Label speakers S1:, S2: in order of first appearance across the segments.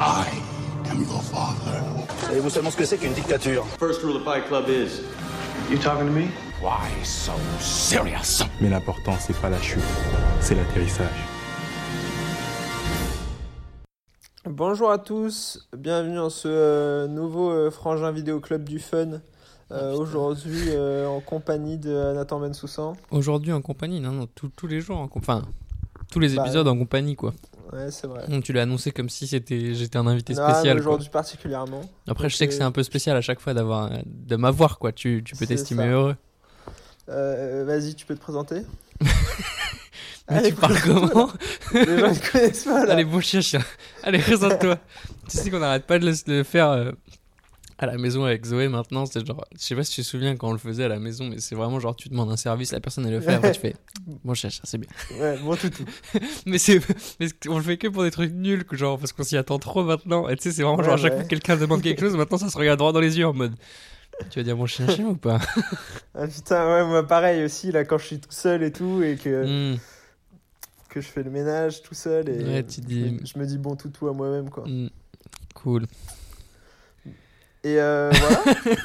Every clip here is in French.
S1: I am your father.
S2: Savez-vous seulement ce que c'est qu'une dictature?
S3: First rule of Fight Club is
S4: You talking to me?
S1: Why so serious?
S5: Mais l'important, c'est pas la chute, c'est l'atterrissage.
S6: Bonjour à tous, bienvenue dans ce euh, nouveau euh, Frangin Vidéo Club du Fun. Euh, Aujourd'hui euh, en compagnie de Nathan Bensoussan.
S7: Aujourd'hui en compagnie, non, non, tous- tous les jours en Enfin, tous les
S6: Bah,
S7: épisodes en compagnie, quoi.
S6: Ouais, c'est vrai.
S7: Donc, tu l'as annoncé comme si c'était j'étais un invité
S6: Ah,
S7: spécial.
S6: Aujourd'hui particulièrement.
S7: Après, je sais que c'est un peu spécial à chaque fois d'avoir de m'avoir, quoi. Tu, tu peux t'estimer heureux.
S6: Euh, Vas-y, tu peux te présenter
S7: Mais
S6: Allez,
S7: tu parles comment
S6: Les gens ne connaissent pas là.
S7: Allez, beau chien, chien. Allez, présente-toi. tu sais qu'on n'arrête pas de le, de le faire euh, à la maison avec Zoé maintenant. C'est genre, je sais pas si tu te souviens quand on le faisait à la maison, mais c'est vraiment genre, tu demandes un service, la personne elle le fait, après tu fais, bon chien, chien, c'est bien.
S6: Ouais, bon toutou.
S7: Mais c'est, mais c'est- on le fait que pour des trucs nuls, que genre, parce qu'on s'y attend trop maintenant. Et tu sais, c'est vraiment genre, à chaque
S6: ouais.
S7: fois que quelqu'un demande quelque chose, maintenant ça se regarde droit dans les yeux en mode, tu vas dire mon chien, chien ou pas?
S6: Ah putain, ouais, moi pareil aussi, là, quand je suis tout seul et tout, et que,
S7: Hmm,
S6: que je fais le ménage tout seul, et
S7: Ouais, tu
S6: je,
S7: dis-
S6: me, je me dis bon toutou à moi-même, quoi.
S7: hmm. Cool.
S6: Et euh, voilà.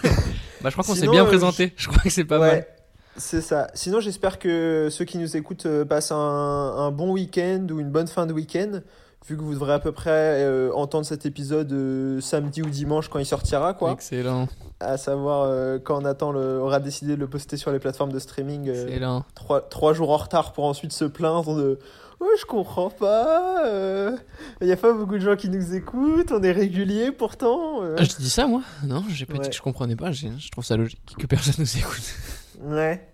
S7: Bah, je crois qu'on s'est bien
S6: euh,
S7: présenté. Je crois que c'est pas
S6: ouais,
S7: mal.
S6: c'est ça. Sinon, j'espère que ceux qui nous écoutent euh, passent un, un bon week-end ou une bonne fin de week-end, vu que vous devrez à peu près euh, entendre cet épisode euh, samedi ou dimanche quand il sortira, quoi.
S7: Excellent.
S6: À savoir quand Nathan le- aura décidé de le poster sur les plateformes de streaming,
S7: Excellent.
S6: trois, trois jours en retard pour ensuite se plaindre de Ouais, je comprends pas. euh, Il y a pas beaucoup de gens qui nous écoutent. On est régulier pourtant. euh.
S7: Ah, je dis ça moi? Non, j'ai pas
S6: Ouais.
S7: dit que je comprenais pas. Je trouve ça logique que personne nous écoute.
S6: Ouais.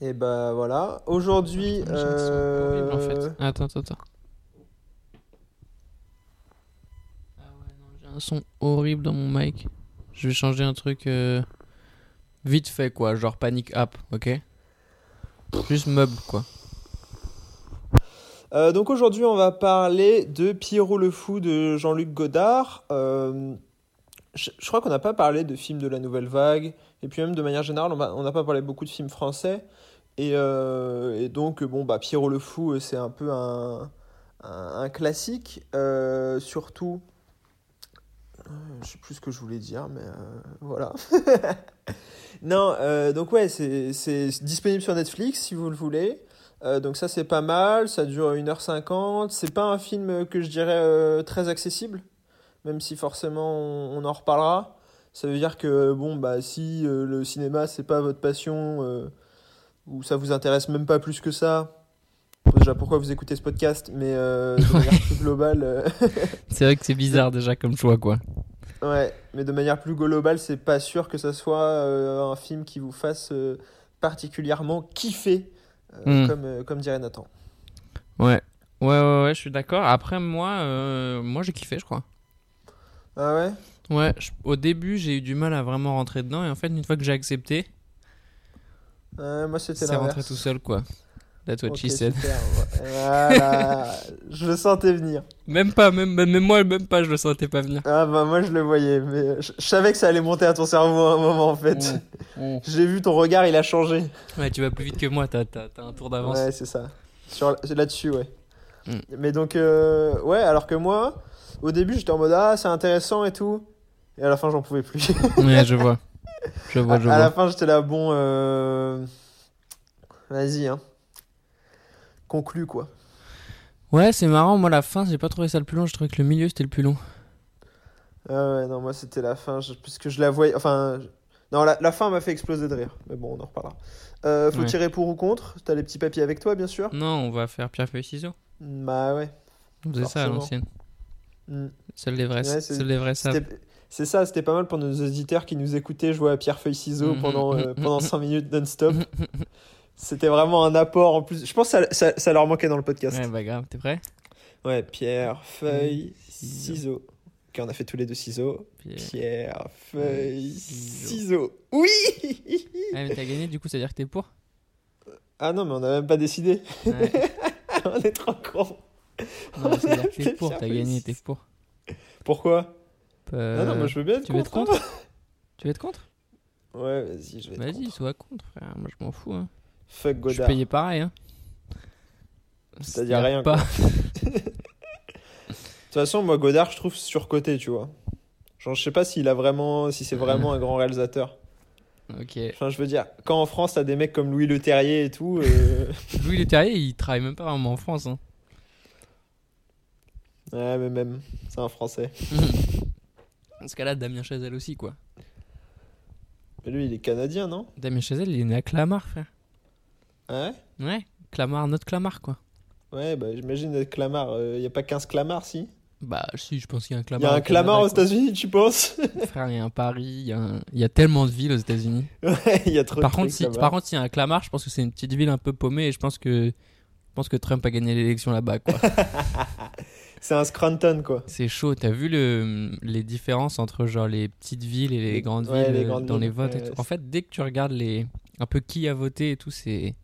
S6: Et bah voilà. Aujourd'hui.
S7: Son horrible, en
S6: euh,
S7: fait. Attends, attends, attends. Ah ouais, non, j'ai un son horrible dans mon mic. Je vais changer un truc euh, vite fait, quoi. Genre Panic App, ok? Juste meuble, quoi.
S6: Euh, donc aujourd'hui, on va parler de Pierrot le Fou de Jean-Luc Godard. Euh, je, crois qu'on n'a pas parlé de films de la nouvelle vague. Et puis même de manière générale, on n'a pas parlé beaucoup de films français. Et, euh, donc, bon, bah, Pierrot le Fou, c'est un peu un, un, classique. surtout. Je sais plus ce que je voulais dire, mais voilà. non, donc ouais, c'est disponible sur Netflix si vous le voulez. Euh, donc ça c'est pas mal, ça dure 1h50. C'est pas un film que je dirais euh, très accessible, même si forcément on, on en reparlera. Ça veut dire que bon bah si euh, le cinéma c'est pas votre passion ou ça vous intéresse même pas plus que ça. Déjà pourquoi vous écoutez ce podcast, mais de manière plus globale.
S7: C'est vrai que c'est bizarre déjà comme choix, quoi.
S6: Ouais, mais de manière plus globale, c'est pas sûr que ça soit un film qui vous fasse particulièrement kiffer, euh,
S7: Hmm.
S6: comme, euh, comme dirait Nathan.
S7: Ouais. Ouais, ouais, ouais, je suis d'accord. Après, moi, euh, moi j'ai kiffé, je crois.
S6: Ah ouais?
S7: Ouais, je- au début, j'ai eu du mal à vraiment rentrer dedans. Et en fait, une fois que j'ai accepté,
S6: Euh, Moi, c'était
S7: c'est rentré tout seul, quoi. That's what
S6: Ok,
S7: she said.
S6: super, ouais. Voilà, je le sentais venir.
S7: Même pas, même, même moi, même pas, je le sentais pas venir.
S6: Ah bah moi, je le voyais, mais je, je savais que ça allait monter à ton cerveau à un moment, en fait. J'ai vu ton regard, il a changé.
S7: Ouais, tu vas plus vite que moi, t'as t'as- t'as un tour d'avance.
S6: Ouais, c'est ça. Là-dessus, ouais.
S7: Mm.
S6: Mais donc, euh, ouais, alors que moi, au début, j'étais en mode, ah, c'est intéressant et tout. Et à la fin, j'en pouvais plus.
S7: Ouais, je vois. Je vois,
S6: à,
S7: je
S6: à la
S7: vois.
S6: fin, j'étais là, bon, euh... vas-y, hein. Conclu, quoi.
S7: Ouais, c'est marrant, moi, la fin, j'ai pas trouvé ça le plus long, je trouvais que le milieu c'était le plus long.
S6: Ah ouais, non, moi, c'était la fin, je- puisque je la voyais, enfin... Non, la, la fin m'a fait exploser de rire. Mais bon, on en reparlera. Euh, faut
S7: Ouais.
S6: tirer pour ou contre? T'as les petits papiers avec toi, bien sûr?
S7: Non, on va faire pierre, feuille, ciseaux.
S6: Bah ouais.
S7: On faisait ça à l'ancienne.
S6: Mm.
S7: Seuls les vrais,
S6: Ouais, c'est-
S7: seuls les vrais
S6: C'est ça, c'était pas mal pour nos auditeurs qui nous écoutaient jouer à pierre, feuille, ciseaux pendant, euh, pendant 5 minutes non-stop. C'était vraiment un apport en plus. Je pense que ça, ça, ça leur manquait dans le podcast.
S7: Ouais, bah grave, t'es prêt?
S6: Ouais, pierre, feuille,
S7: Ciseaux.
S6: ciseaux. Ok, on a fait tous les deux ciseaux.
S7: Pierre.
S6: Pierre, feuille,
S7: Ciseaux.
S6: ciseaux. Oui
S7: Ah, mais t'as gagné, du coup, ça veut dire que t'es pour?
S6: Ah non, mais on a même pas décidé.
S7: Ouais.
S6: on est trop cons.
S7: Non, ça veut dire que t'es pour, t'as gagné, t'es pour.
S6: Pourquoi?
S7: Euh,
S6: Ah non, moi je veux bien être
S7: tu veux être
S6: contre?
S7: Tu veux être contre?
S6: Ouais, vas-y, je vais être
S7: Vas-y,
S6: contre.
S7: sois contre, frère. Moi, je m'en fous. Hein.
S6: Fuck
S7: Je
S6: Godard.
S7: payé pareil. Hein.
S6: C'est-à-dire rien,
S7: Pas.
S6: toute façon, moi, Godard, je trouve surcoté, tu vois. Genre, je sais pas s'il a vraiment, si c'est vraiment un grand réalisateur.
S7: Ok.
S6: Enfin, je veux dire, quand en France, t'as des mecs comme Louis Leterrier et tout. euh,
S7: Louis Leterrier, il travaille même pas vraiment en France. Hein.
S6: Ouais, mais même, c'est un Français.
S7: Dans ce cas-là, Damien Chazelle aussi, quoi.
S6: Mais lui, il est canadien, non?
S7: Damien Chazelle, il est né à Clamart, frère.
S6: Ouais?
S7: Ouais, Clamart, notre Clamart, quoi.
S6: Ouais, bah j'imagine Clamart. Il y a pas 15 Clamart, si?
S7: Bah, si, je pense qu'il y a un
S6: Il
S7: Clamart.
S6: y a un Clamart aux États-Unis, tu penses?
S7: Frère, il y a un Paris, il y, a un- il y a tellement de villes aux États-Unis.
S6: Ouais, il y a trop
S7: Par
S6: de
S7: contre, si, par contre, s'il y a un Clamart, je pense que c'est une petite ville un peu paumée et je pense que, je pense que Trump a gagné l'élection là-bas, quoi.
S6: C'est un Scranton, quoi.
S7: c'est chaud. T'as vu le, les différences entre genre les petites villes et les
S6: Les-
S7: grandes
S6: ouais,
S7: villes
S6: les
S7: euh,
S6: grandes
S7: dans les votes et tout? En fait, dès que tu regardes les, un peu qui a voté et tout, c'est,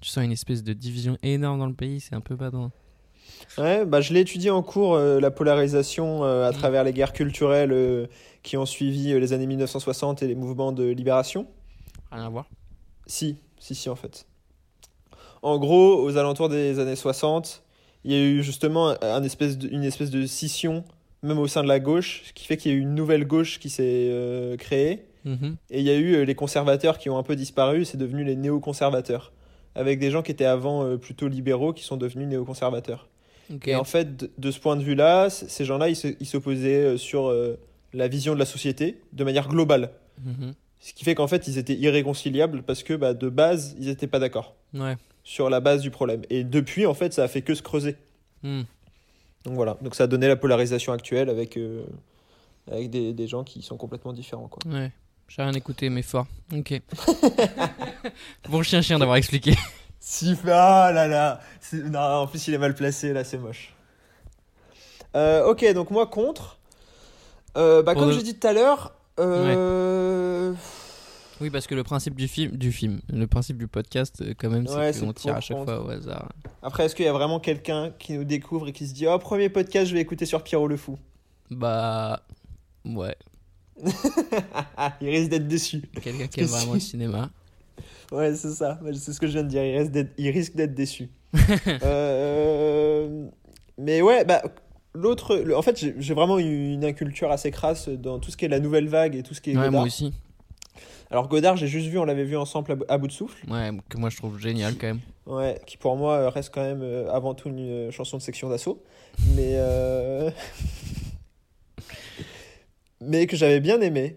S7: tu sens une espèce de division énorme dans le pays. C'est un peu badant.
S6: Ouais, bah je l'ai étudié en cours, euh, la polarisation euh, à
S7: Mm.
S6: travers les guerres culturelles euh, qui ont suivi les années 1960 et les mouvements de libération.
S7: Rien à voir.
S6: Si, si, si, en fait. En gros, aux alentours des années 60, il y a eu justement un espèce de- une espèce de scission, même au sein de la gauche, ce qui fait qu'il y a eu une nouvelle gauche qui s'est créée.
S7: Mhm.
S6: Et il y a eu les conservateurs qui ont un peu disparu, c'est devenu les néoconservateurs. Avec des gens qui étaient avant euh, plutôt libéraux qui sont devenus néoconservateurs. Et en fait, de, de ce point de vue-là, ces gens-là, ils s'opposaient euh, sur euh, la vision de la société de manière globale.
S7: Mhm.
S6: Ce qui fait qu'en fait, ils étaient irréconciliables parce que bah, de base, ils n'étaient pas d'accord
S7: Ouais.
S6: sur la base du problème. Et depuis, en fait, ça a fait que se creuser.
S7: Hmm.
S6: Donc voilà, donc ça a donné la polarisation actuelle avec, euh, avec des, des gens qui sont complètement différents. Quoi.
S7: Ouais. J'ai rien écouté, mais fort. Ok. bon chien chien d'avoir expliqué.
S6: Si, ah là là non, En plus, il est mal placé, là, c'est moche. Euh, ok, donc moi, contre. Euh, bah,
S7: Pour
S6: comme j'ai dit tout à l'heure, euh,
S7: Oui, parce que le principe du film, du film, le principe du podcast, quand même, c'est
S6: Ouais, c'est
S7: qu'on tire à chaque
S6: contre.
S7: fois au hasard.
S6: après, est-ce qu'il y a vraiment quelqu'un qui nous découvre et qui se dit Oh, premier podcast, je vais écouter sur Pierrot le Fou?
S7: Bah, ouais.
S6: Il risque d'être déçu.
S7: Quelqu'un qui aime vraiment le cinéma.
S6: Ouais, c'est ça. Ouais, C'est ce que je viens de dire. Il, d'être- il risque d'être déçu. Euh, Mais ouais, bah, l'autre. En fait, j'ai vraiment eu une inculture assez crasse dans tout ce qui est la nouvelle vague et tout ce qui est
S7: Ouais,
S6: Godard.
S7: moi aussi.
S6: Alors, Godard, j'ai juste vu, on l'avait vu ensemble à, bout- de souffle.
S7: Ouais, que moi je trouve génial quand même.
S6: Ouais, qui pour moi reste quand même euh, avant tout une euh, chanson de section d'assaut. Mais. euh, Mais que j'avais bien aimé.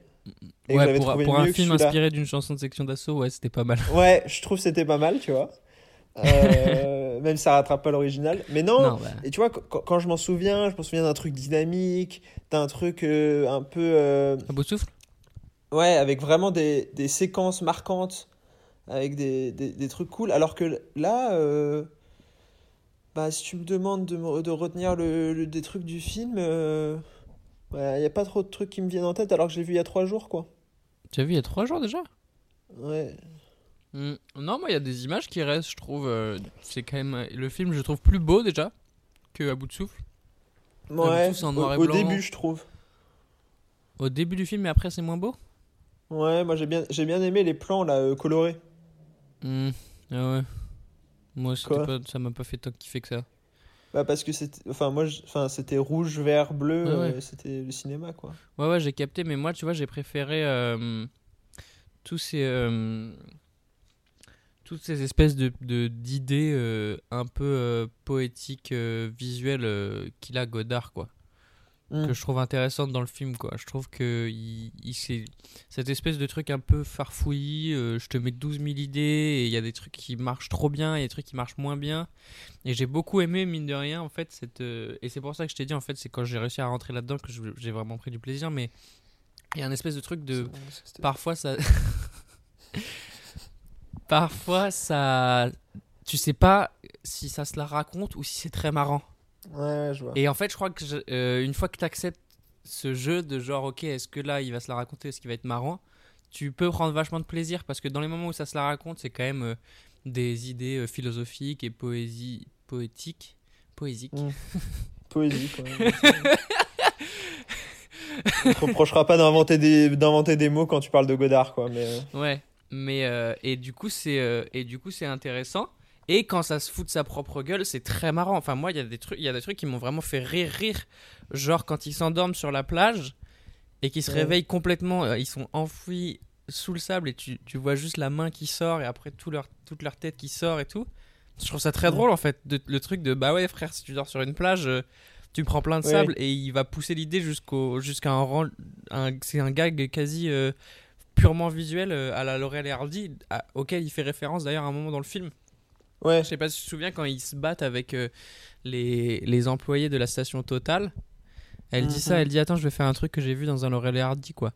S6: Et que
S7: Ouais, pour,
S6: trouvé
S7: pour un film inspiré d'une chanson de section d'assaut, ouais, c'était pas mal.
S6: Ouais, je trouve que c'était pas mal, tu vois. Euh, même ça rattrape pas l'original. Mais non,
S7: Non, bah,
S6: et tu vois, quand, je m'en souviens, je me souviens d'un truc dynamique, d'un truc euh, un peu. euh,
S7: bout de souffle?
S6: Ouais, avec vraiment des, des séquences marquantes, avec des, des, des trucs cool. Alors que là, euh, bah, si tu me demandes de, de retenir le, le- des trucs du film, il n'y a pas trop de trucs qui me viennent en tête alors que j'ai vu il y a trois jours, quoi.
S7: Tu as vu il y a trois jours déjà?
S6: Ouais.
S7: Hmm. Non, moi il y a des images qui restent, je trouve. euh, c'est quand même. Le film, je trouve plus beau déjà que à bout de souffle.
S6: Ouais,
S7: en
S6: au- début, je trouve.
S7: Au début du film, mais après c'est moins beau?
S6: Ouais, moi j'ai bien, j'ai bien aimé les plans là euh, colorés.
S7: Hmm. Ah ouais. Moi, pas, ça m'a pas fait tant kiffer que ça.
S6: Bah parce que c'était, enfin moi, je- enfin c'était rouge, vert, bleu,
S7: Ouais, ouais.
S6: euh, c'était le cinéma quoi.
S7: Ouais, ouais, j'ai capté, mais moi, tu vois, j'ai préféré euh, tous ces. euh, toutes ces espèces de, d'idées euh, un peu poétiques, visuelles qu'il a Godard, quoi.
S6: Mm.
S7: Que je trouve intéressantes dans le film, quoi. Je trouve que il, il- c'est cette espèce de truc un peu farfouillis, euh, je te mets 12 000 idées, et il y a des trucs qui marchent trop bien, et des trucs qui marchent moins bien. Et j'ai beaucoup aimé, mine de rien, en fait, cette. euh, et c'est pour ça que je t'ai dit, en fait, c'est quand j'ai réussi à rentrer là-dedans que j'ai vraiment pris du plaisir, mais il y a un espèce de truc de. Parfois, ça. Parfois, ça. Tu sais pas si ça se la raconte ou si c'est très marrant.
S6: Ouais, je vois.
S7: Et en fait, je crois que je- euh, une fois que tu acceptes ce jeu de genre, ok, est-ce que là il va se la raconter, est-ce qu'il va être marrant, tu peux prendre vachement de plaisir parce que dans les moments où ça se la raconte, c'est quand même euh, des idées euh, philosophiques et poésie, poétiques. Poésiques.
S6: Mm. Poésie. On te reprochera pas d'inventer des, d'inventer des mots quand tu parles de Godard quoi, mais.
S7: Ouais, mais et du coup c'est et du coup c'est intéressant. Et quand ça se fout de sa propre gueule, c'est très marrant. Enfin, moi, il y a des trucs, il y a des trucs qui m'ont vraiment fait rire, rire. Genre quand ils s'endorment sur la plage et qu'ils se
S6: Ouais.
S7: réveillent complètement, euh, ils sont enfouis sous le sable et tu, tu vois juste la main qui sort et après tout leur, toute leur tête qui sort et tout. Je trouve ça très
S6: Ouais.
S7: drôle en fait, de- le truc de bah ouais frère, si tu dors sur une plage, euh, tu prends plein de
S6: Ouais.
S7: sable et il va pousser l'idée jusqu'au jusqu'à un rang, un- c'est un gag quasi euh, purement visuel à la Laurel et Hardy, à- auquel il fait référence d'ailleurs à un moment dans le film.
S6: Ouais.
S7: Je sais pas si tu te souviens quand ils se battent avec euh, les, les employés de la station Total. Elle dit
S6: Mhm.
S7: ça, elle dit attends je vais faire un truc que j'ai vu dans un Laurel et Hardy quoi.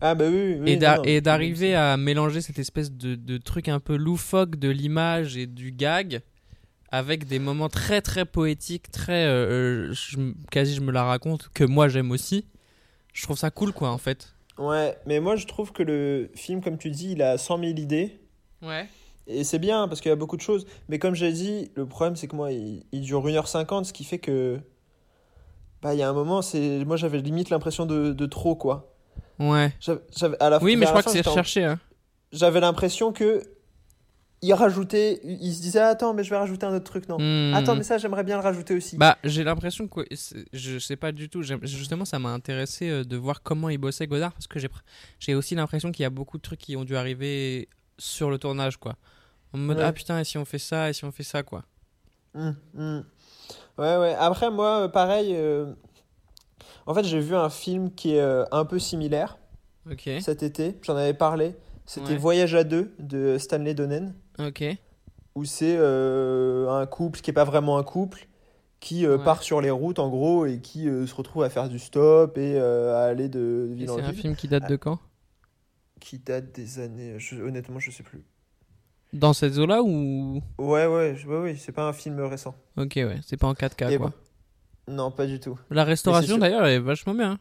S6: Ah bah oui, oui.
S7: et d'arriver à mélanger cette espèce de, de truc un peu loufoque de l'image et du gag avec des moments très très poétiques, très euh, euh, je quasi je me la raconte que moi j'aime aussi. Je trouve ça cool quoi en fait.
S6: Ouais, mais moi je trouve que le film, comme tu dis, il a 100 000 idées.
S7: Ouais.
S6: Et c'est bien parce qu'il y a beaucoup de choses. Mais comme j'ai dit, le problème c'est que moi, il, il dure 1h50, ce qui fait que. Bah, il y a un moment, c'est moi j'avais limite l'impression de, de trop, quoi.
S7: Ouais.
S6: À la
S7: Oui mais je crois que c'est recherché hein.
S6: J'avais l'impression que. Il rajoutait. Il se disait, attends, mais je vais rajouter un autre truc, non.
S7: Hmm.
S6: Attends, mais ça, j'aimerais bien le rajouter aussi.
S7: Bah, j'ai l'impression que je sais pas du tout. Justement, ça m'a intéressé euh, de voir comment il bossait Godard parce que j'ai aussi l'impression qu'il y a beaucoup de trucs qui ont dû arriver sur le tournage, quoi. En mode
S6: Ouais.
S7: ah putain, et si on fait ça, et si on fait ça, quoi.
S6: Hum, hum. Ouais, ouais. Après, moi, euh, pareil. euh, En fait, j'ai vu un film qui est euh, un peu similaire cet été. J'en avais parlé. C'était
S7: Ouais.
S6: Voyage à deux de Stanley Donen.
S7: ok,
S6: Où c'est euh, un couple qui est pas vraiment un couple. Qui
S7: Ouais.
S6: part sur les routes en gros et qui se retrouve à faire du stop et à aller de ville en
S7: c'est un
S6: ville.
S7: film qui date de quand?
S6: Qui date des années. je- honnêtement, je sais plus.
S7: Dans cette eau-là ou?
S6: Ouais, ouais, je- ouais, ouais, c'est pas un film récent.
S7: Ok, ouais, c'est pas en 4K,
S6: Et
S7: quoi.
S6: Non, pas du tout.
S7: La restauration,
S6: sûr.
S7: d'ailleurs, elle est vachement bien.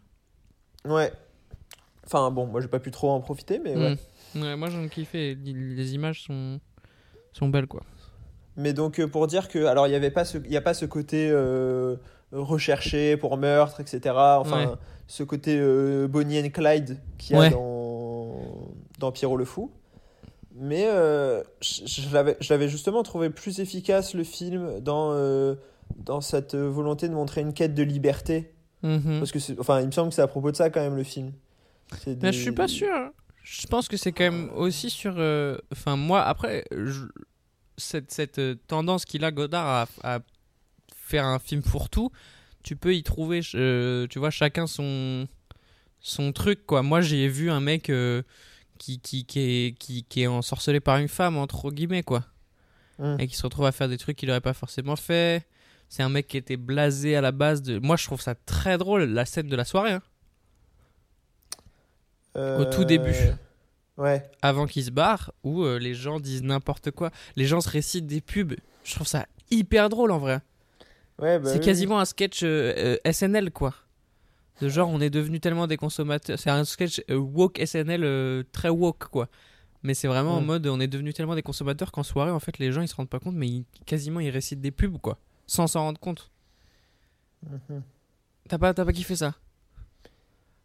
S7: hein.
S6: Ouais. Enfin, bon, moi j'ai pas pu trop en profiter, mais ouais.
S7: Hmm. Ouais, moi j'en ai kiffé. Les, les images sont sont belles, quoi.
S6: Mais donc, euh, pour dire que. Alors, il n'y avait pas ce, il y a pas ce côté euh, recherché pour meurtre, etc. Enfin,
S7: Ouais.
S6: ce côté euh, Bonnie and Clyde qu'il y a
S7: Ouais.
S6: dans, dans Pierrot le Fou. Mais euh, je, je l'avais, justement trouvé plus efficace le film dans, euh, dans cette volonté de montrer une quête de liberté.
S7: Mhm.
S6: Parce que, enfin, il me semble que c'est à propos de ça quand même le film. C'est
S7: Mais
S6: des-
S7: je suis pas sûr. hein. Je pense que c'est quand même aussi sur. euh, Enfin, moi, après, je- cette, cette tendance qu'il a, Godard, à, à faire un film pour tout, tu peux y trouver, tu vois, chacun son, son truc, quoi. Moi, j'ai vu un mec qui, qui, qui, est, qui, qui est ensorcelé par une femme, entre guillemets, quoi. Et qui se retrouve à faire des trucs qu'il aurait pas forcément fait. C'est un mec qui était blasé à la base de. Moi, je trouve ça très drôle, la scène de la soirée. hein. au tout début.
S6: Euh, Ouais.
S7: avant qu'ils se barrent où euh, les gens disent n'importe quoi. Les gens se récitent des pubs. Je trouve ça hyper drôle en vrai.
S6: Ouais, bah
S7: c'est
S6: oui,
S7: quasiment un sketch euh, euh, SNL quoi. De genre on est devenu tellement des consommateurs. C'est un sketch euh, woke SNL euh, très woke quoi. Mais c'est vraiment en
S6: Mm.
S7: mode on est devenu tellement des consommateurs qu'en soirée en fait les gens ils se rendent pas compte mais ils- quasiment ils récitent des pubs quoi. Sans s'en rendre compte.
S6: Mhm.
S7: T'as pas, pas kiffé ça?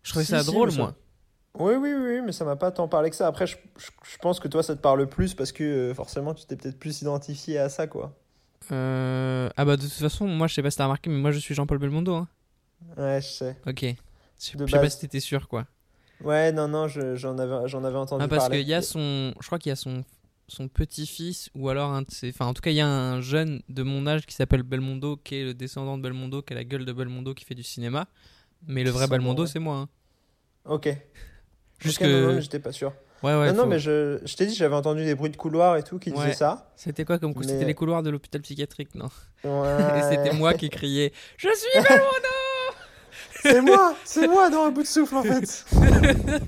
S7: Je trouvais
S6: Si,
S7: ça
S6: si,
S7: drôle
S6: ça-
S7: moi.
S6: Oui, oui, oui, oui, mais ça m'a pas tant parlé que ça. Après, je, je- je pense que toi, ça te parle plus parce que euh, forcément, tu t'es peut-être plus identifié à ça, quoi.
S7: Euh, Ah bah de toute façon moi je sais pas si t'as remarqué mais moi je suis Jean-Paul Belmondo. Hein.
S6: Ouais, je sais.
S7: Ok. Je sais pas si t'étais sûr quoi.
S6: Ouais, non, non, je- j'en avais, j'en avais entendu
S7: Ah, parce
S6: parler.
S7: qu'il y a son. Je crois qu'il y a son, son petit-fils, ou alors un de ses. Enfin, en tout cas, il y a un jeune de mon âge qui s'appelle Belmondo, qui est le descendant de Belmondo, qui a la gueule de Belmondo, qui fait du cinéma. Mais le vrai Belmondo,
S6: ouais.
S7: c'est moi. hein.
S6: Ok.
S7: Juste
S6: Ok, non, non, j'étais pas sûr.
S7: Ouais, ouais.
S6: non, non, mais je, je t'ai dit, j'avais entendu des bruits de couloir et tout qui
S7: Ouais.
S6: disaient ça.
S7: C'était quoi comme coup C'était les couloirs de l'hôpital psychiatrique, non?
S6: Ouais.
S7: Et c'était moi qui criais Je suis Belmondo
S6: C'est moi, c'est moi dans un bout de souffle en fait.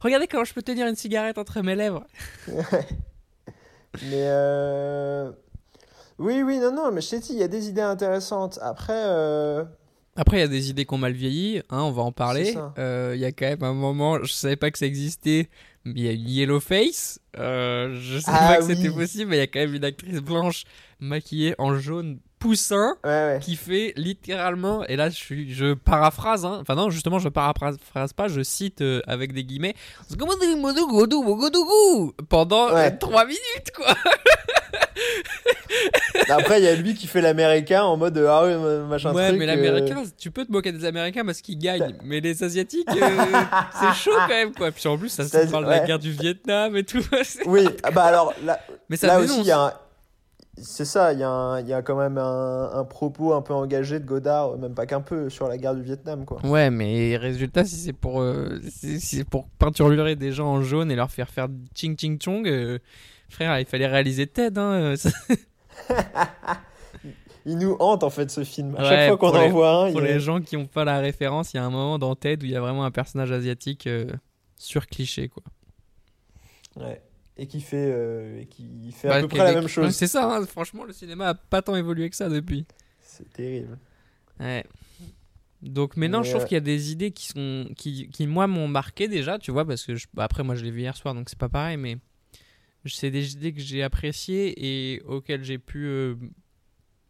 S7: Regardez comment je peux tenir une cigarette entre mes lèvres.
S6: Mais euh... oui, oui, non, non, mais je t'ai dit, il y a des idées intéressantes. Après, euh...
S7: Après, il y a des idées qui ont mal vieilli, hein, on va en parler.
S6: C'est ça.
S7: Euh, Il y a quand même un moment, je savais pas que ça existait, mais il y a une yellow face. Euh, je savais
S6: Ah
S7: pas que c'était
S6: oui.
S7: possible, mais il y a quand même une actrice blanche maquillée en jaune poussin
S6: ouais, ouais.
S7: qui fait littéralement, et là je, suis, je paraphrase, hein. enfin non, justement, je paraphrase pas, je cite euh, avec des guillemets pendant
S6: Ouais.
S7: 3 minutes, quoi.
S6: Après, il y a lui qui fait l'américain en mode ah ouais, machin
S7: Ouais,
S6: truc.
S7: mais
S6: euh,
S7: l'américain, tu peux te moquer des américains parce qu'ils gagnent. Mais les asiatiques, euh, c'est chaud quand même, quoi. Puis en plus, ça se parle de la
S6: ouais.
S7: guerre du Vietnam et tout.
S6: Oui, ah bah alors là,
S7: mais ça
S6: là aussi, il y a un- C'est ça, il y, y a quand même un, un propos un peu engagé de Godard, même pas qu'un peu, sur la guerre du Vietnam, quoi.
S7: Ouais, mais résultat, si c'est pour, euh, si si pour peinturer des gens en jaune et leur faire faire ching ching chong, euh, frère, il fallait réaliser Ted. Hein, euh,
S6: Il nous hante en fait ce film. À
S7: Ouais,
S6: chaque fois qu'on en
S7: les-
S6: voit un,
S7: pour les gens qui ont pas la référence, il y a un moment dans Ted où il y a vraiment un personnage asiatique sur surcliché, quoi.
S6: Ouais. Et qui fait, euh, et qui fait à peu près la même chose.
S7: C'est ça, hein, franchement, le cinéma a pas tant évolué que ça depuis.
S6: C'est terrible.
S7: Ouais. Donc, Mais, je trouve
S6: euh,
S7: qu'il y a des idées qui sont, qui, qui moi m'ont marqué déjà, tu vois, parce que je- bah, après moi je l'ai vu hier soir, donc c'est pas pareil, mais c'est des idées que j'ai appréciées et auxquelles j'ai pu euh,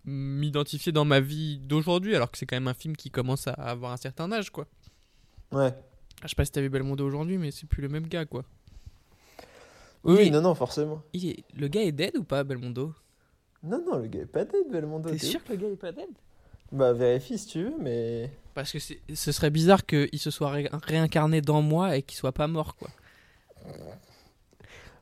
S7: m'identifier dans ma vie d'aujourd'hui, alors que c'est quand même un film qui commence à avoir un certain âge, quoi.
S6: Ouais.
S7: Je sais pas si t'as vu Belmondo aujourd'hui, mais c'est plus le même gars, quoi.
S6: Oui,
S7: Il
S6: oui,
S7: est-
S6: non, non, forcément.
S7: Il est... Le gars est dead ou pas, Belmondo?
S6: Non, non, le gars est pas dead, Belmondo.
S7: T'es sûr que le gars est pas dead?
S6: Bah, vérifie si tu veux, mais.
S7: Parce que c'est- ce serait bizarre qu'il se soit ré- réincarné dans moi et qu'il soit pas mort, quoi.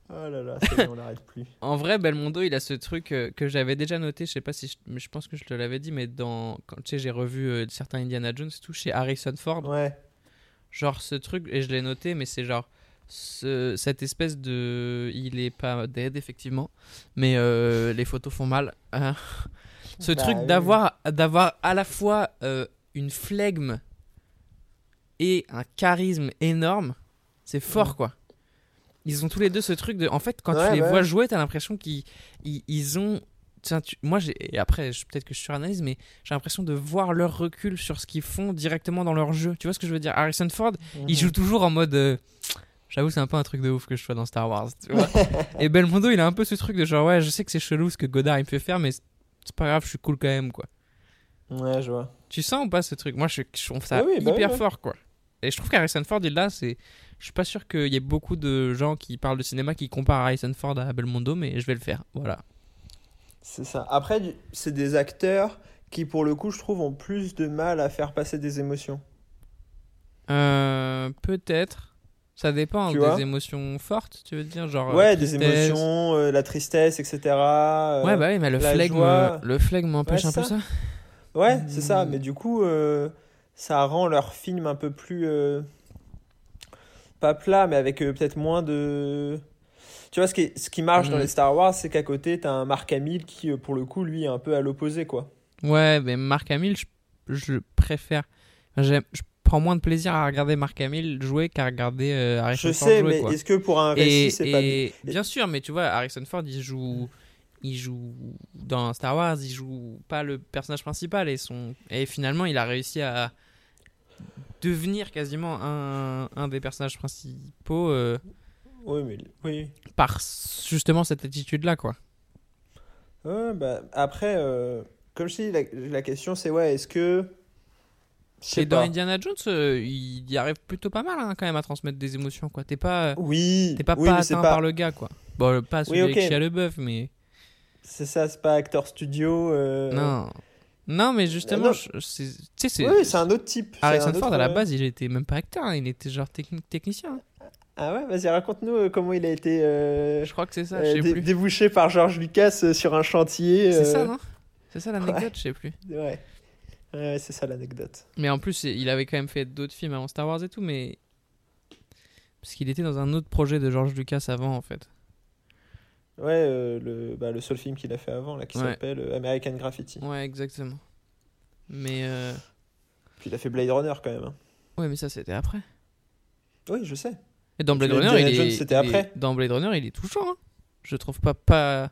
S6: Oh là là, on l'arrête plus.
S7: En vrai, Belmondo, il a ce truc euh, que j'avais déjà noté, je sais pas si je, pense que je te l'avais dit, mais dans quand tu sais, j'ai revu euh, certains Indiana Jones et tout chez Harrison Ford,
S6: Ouais.
S7: genre ce truc et je l'ai noté, mais c'est genre ce- cette espèce de, il est pas dead effectivement, mais euh, les photos font mal. Euh, ce
S6: Bah
S7: truc
S6: oui.
S7: d'avoir d'avoir à la fois euh, une flegme et un charisme énorme, c'est fort quoi. Ils ont tous les deux ce truc de. En fait, quand
S6: Ouais,
S7: tu les
S6: bah
S7: vois jouer, t'as l'impression qu'ils ils, ils ont. Tiens, tu- Moi, j'ai- et après, je- peut-être que je suranalyse, mais j'ai l'impression de voir leur recul sur ce qu'ils font directement dans leur jeu. Tu vois ce que je veux dire? Harrison Ford, il
S6: Mhm.
S7: joue toujours en mode. euh, J'avoue, c'est un peu un truc de ouf que je sois dans Star Wars. tu vois. et Belmondo, il a un peu ce truc de genre, ouais, je sais que c'est chelou ce que Godard il me fait faire, mais c'est pas grave, je suis cool quand même, quoi.
S6: Ouais, je vois.
S7: Tu sens ou pas ce truc? Moi, je, je trouve ça
S6: oui, bah
S7: hyper
S6: oui,
S7: fort, quoi. Et je trouve qu'Harrison Ford, il là, c'est. Je suis pas sûr qu'il y ait beaucoup de gens qui parlent de cinéma qui comparent Harrison Ford à Belmondo, mais je vais le faire. Voilà.
S6: C'est ça. Après, c'est des acteurs qui, pour le coup, je trouve, ont plus de mal à faire passer des émotions.
S7: Euh, Peut-être. Ça dépend
S6: Tu
S7: des émotions fortes, tu veux dire genre. euh,
S6: Ouais, des émotions, euh, la tristesse, etc. euh,
S7: Ouais, bah oui, mais le flegme,
S6: joie.
S7: le flegme m'empêche
S6: Ouais,
S7: un peu
S6: ça. Ouais, c'est ça.
S7: Hmm.
S6: Mais du coup, ça rend leur film un peu plus. euh, pas plat, mais avec euh, peut-être moins de. Tu vois, ce qui, ce qui marche dans
S7: Hmm.
S6: les Star Wars, c'est qu'à côté, t'as un Mark Hamill qui, euh, pour le coup, lui, est un peu à l'opposé, quoi.
S7: Ouais, mais Mark Hamill, je, je préfère. Je prends moins de plaisir à regarder Mark Hamill jouer qu'à regarder euh, Harrison
S6: Je
S7: Ford
S6: sais,
S7: jouer,
S6: mais est-ce que pour un récit, c'est pas.
S7: et bien sûr, mais tu vois, Harrison Ford, il joue, il joue dans Star Wars, il joue pas le personnage principal et son et finalement, il a réussi à devenir quasiment un, un des personnages principaux euh,
S6: Oui, mais. Oui.
S7: par justement cette attitude-là, quoi.
S6: Bah, après, euh, comme je dis, la, la question, c'est ouais, est-ce que.
S7: Et dans. Indiana Jones, euh, il y arrive plutôt pas mal hein, quand même à transmettre des émotions, quoi. T'es pas,
S6: Oui,
S7: t'es pas,
S6: oui,
S7: pas atteint
S6: pas.
S7: par le gars, quoi. Bon, pas celui
S6: ok.
S7: avec Shia LeBeouf, mais
S6: C'est ça, c'est pas acteur studio.
S7: non, non, mais justement, je- c'est- tu sais, c'est
S6: Oui, c'est un autre type.
S7: Harrison Ford à la
S6: euh,
S7: base, il était même pas acteur, hein, il était genre techni- technicien. hein.
S6: Ah ouais, vas-y, raconte-nous euh, comment il a été euh,
S7: Je crois que c'est ça, je sais
S6: dé-
S7: plus.
S6: débouché par George Lucas sur un chantier.
S7: C'est ça, non? C'est ça l'anecdote, je sais plus.
S6: Ouais, ouais c'est ça l'anecdote.
S7: Mais en plus, il avait quand même fait d'autres films avant Star Wars et tout, mais parce qu'il était dans un autre projet de George Lucas avant, en fait.
S6: Ouais, euh, le, bah, le seul film qu'il a fait avant, là, qui s'appelle euh, American Graffiti.
S7: Ouais, exactement. Mais euh...
S6: Puis il a fait Blade Runner quand même. hein.
S7: ouais, mais ça c'était après.
S6: Oui, je sais.
S7: Et dans Blade Runner, il est,
S6: Jones,
S7: il
S6: après.
S7: est- Dans Blade Runner, il est touchant. Hein. Je trouve pas pas.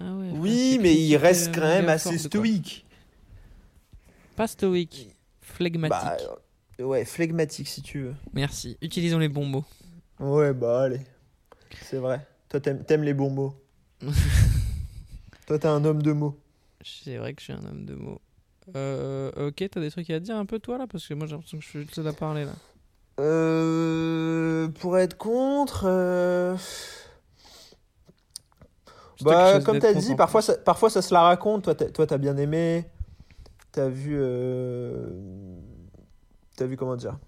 S7: Ah ouais,
S6: Oui, mais il reste quand même assez stoïque.
S7: Pas stoïque, flegmatique.
S6: Bah, ouais, flegmatique si tu veux.
S7: Merci. Utilisons les bons mots.
S6: Ouais, bah allez. C'est vrai. Toi, t'aimes les bons mots. Toi, t'es un homme de mots.
S7: C'est vrai que je suis un homme de mots. Euh, ok, t'as des trucs à dire un peu toi là? Parce que moi j'ai l'impression que je suis le seul à parler là.
S6: Euh, pour être contre, euh, Bah, comme t'as dit, parfois ça, parfois ça se la raconte. Toi, t'as, toi, t'as bien aimé. T'as vu. euh, T'as vu comment dire?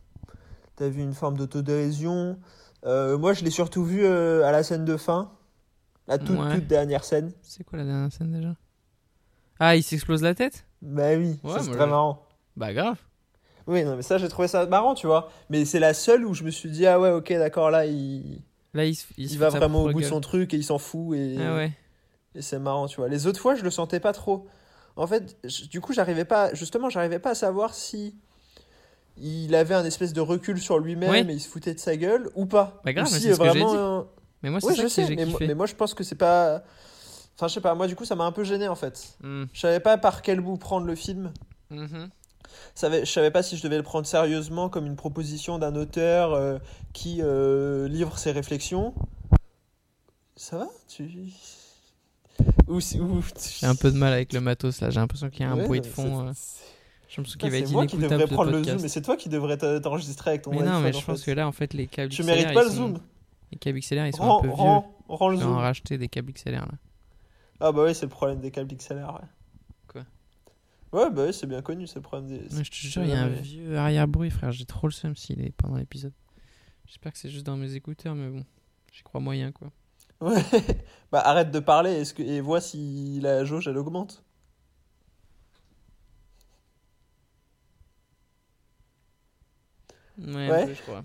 S6: T'as vu une forme d'autodérision. Euh, moi, je l'ai surtout vu euh, à la scène de fin. La toute,
S7: Ouais.
S6: toute dernière scène.
S7: C'est quoi la dernière scène déjà? Ah, il s'explose la tête?
S6: Bah oui,
S7: Ouais,
S6: c'est très
S7: je-
S6: marrant.
S7: Bah grave.
S6: Oui, non, mais ça, j'ai trouvé ça marrant, tu vois. Mais c'est la seule où je me suis dit, ah ouais, ok, d'accord, là, il,
S7: Là, il, se- il,
S6: va vraiment au bout de son truc et il s'en fout. Et...
S7: Ah ouais.
S6: Et c'est marrant, tu vois. Les autres fois, je le sentais pas trop. En fait, je- du coup, j'arrivais pas, justement, j'arrivais pas à savoir si il avait un espèce de recul sur lui-même et il se foutait de sa gueule ou pas.
S7: Bah grave,
S6: Ou si,
S7: c'est ce que j'ai
S6: vraiment.
S7: Mais moi, c'est
S6: Ouais,
S7: ça
S6: je
S7: que
S6: sais,
S7: j'ai
S6: mais moi,
S7: kiffé.
S6: mais moi, je pense que c'est pas. Enfin, je sais pas, moi, du coup, ça m'a un peu gêné en fait.
S7: Hmm.
S6: Je savais pas par quel bout prendre le film.
S7: Mhm.
S6: Je savais, je savais pas si je devais le prendre sérieusement comme une proposition d'un auteur euh, qui euh, livre ses réflexions. Ça va? Tu.
S7: J'ai un peu de mal avec le matos là. J'ai l'impression qu'il y a un
S6: Ouais,
S7: bruit de
S6: c'est-
S7: fond. euh.
S6: c'est-
S7: L'impression
S6: Putain,
S7: qu'il va être
S6: C'est moi qui devrais prendre le zoom, mais c'est toi qui devrais t'en- t'enregistrer avec ton
S7: Mais non, mais je
S6: en
S7: pense que là, en fait, les câbles
S6: Tu mérites pas le zoom.
S7: Les câbles XLR, ils sont un peu vieux.
S6: rends, le
S7: Je
S6: zoom.
S7: racheter des câbles XLR là.
S6: Ah bah oui, c'est le problème des câbles XLR. Ouais.
S7: Quoi?
S6: Ouais, bah oui, c'est bien connu, c'est le problème des.
S7: Ouais, je te jure, il y a un vieux arrière-bruit, frère. J'ai trop le seum s'il est pendant l'épisode. J'espère que c'est juste dans mes écouteurs, mais bon. J'y crois moyen, quoi.
S6: Ouais. bah arrête de parler que... et vois si la jauge elle augmente.
S7: Ouais,
S6: Ouais.
S7: un peu, je crois.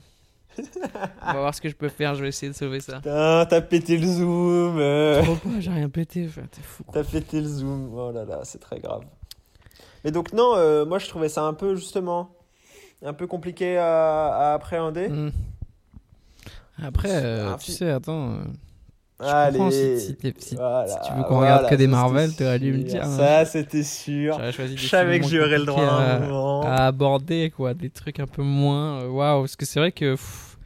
S7: On va voir ce que je peux faire, je vais essayer de sauver ça.
S6: Putain, t'as pété le zoom. euh.
S7: Pas, j'ai rien pété, t'es fou.
S6: T'as pété le zoom. Oh là là, c'est très grave. Mais donc non, euh, moi je trouvais ça un peu justement un peu compliqué à, à appréhender.
S7: Hmm. Après, euh, tu sais, attends. Je
S6: Allez.
S7: comprends si, si t'es- si-
S6: Voilà,
S7: si tu veux qu'on
S6: voilà,
S7: regarde que des
S6: ça,
S7: Marvel,
S6: c'était
S7: t'aurais dû me
S6: sûr.
S7: dire. hein.
S6: Ça, c'était sûr.
S7: J'aurais choisi des
S6: Je savais
S7: films
S6: que j'aurais le droit à un
S7: à- aborder quoi des trucs un peu moins euh, waouh parce que c'est vrai que pff,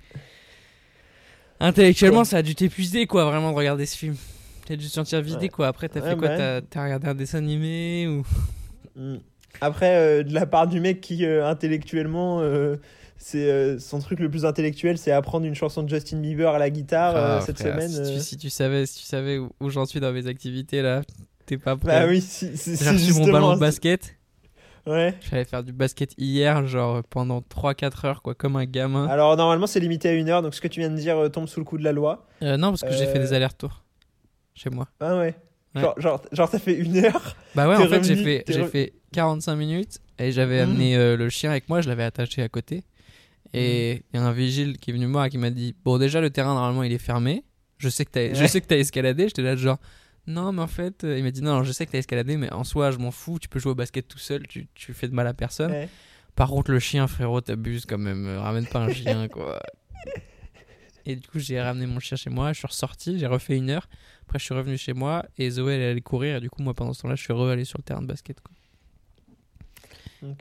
S7: intellectuellement ça a dû t'épuiser quoi vraiment de regarder ce film t'as dû te sentir vidé
S6: Ouais.
S7: quoi après t'as
S6: Ouais,
S7: fait quoi? t'as regardé un dessin animé ou
S6: Mm. Après, euh, de la part du mec qui, euh, intellectuellement, euh, c'est euh, son truc le plus intellectuel, c'est apprendre une chanson de Justin Bieber à la guitare euh,
S7: Ah,
S6: cette
S7: frère,
S6: semaine.
S7: si, tu,
S6: euh.
S7: si tu savais si tu savais où, où j'en suis dans mes activités là t'es pas prêt
S6: Bah oui, si- si-
S7: j'ai reçu mon ballon de basket
S6: Ouais.
S7: j'allais faire du basket hier genre pendant 3-4 heures quoi comme un gamin
S6: Alors, normalement, c'est limité à une heure, donc ce que tu viens de dire tombe sous le coup de la loi.
S7: Euh, non parce que j'ai fait des allers-retours chez moi
S6: Ah ouais.
S7: Ouais.
S6: Genre, genre, genre, t'as fait une heure.
S7: Bah ouais, en fait, j'ai fait,
S6: re-
S7: fait 45 minutes et j'avais
S6: Mhm.
S7: amené le chien avec moi, je l'avais attaché à côté. Et il y a un vigile qui est venu me voir et qui m'a dit Bon, déjà, le terrain, normalement, il est fermé. Je sais que t'as, je
S6: Ouais.
S7: sais que t'as escaladé. J'étais là, genre, non, mais en fait, euh, il m'a dit Non, je sais que t'as escaladé, mais en soi, je m'en fous. Tu peux jouer au basket tout seul, tu, tu fais de mal à personne.
S6: Ouais.
S7: Par contre, le chien, frérot, t'abuses quand même. euh, Ramène pas un chien, quoi. Et du coup, j'ai ramené mon chien chez moi, je suis ressorti, j'ai refait une heure. Après, je suis revenu chez moi et Zoé, elle allait courir. Et du coup, moi, pendant ce temps-là, je suis re-allé sur le terrain de basket. Quoi.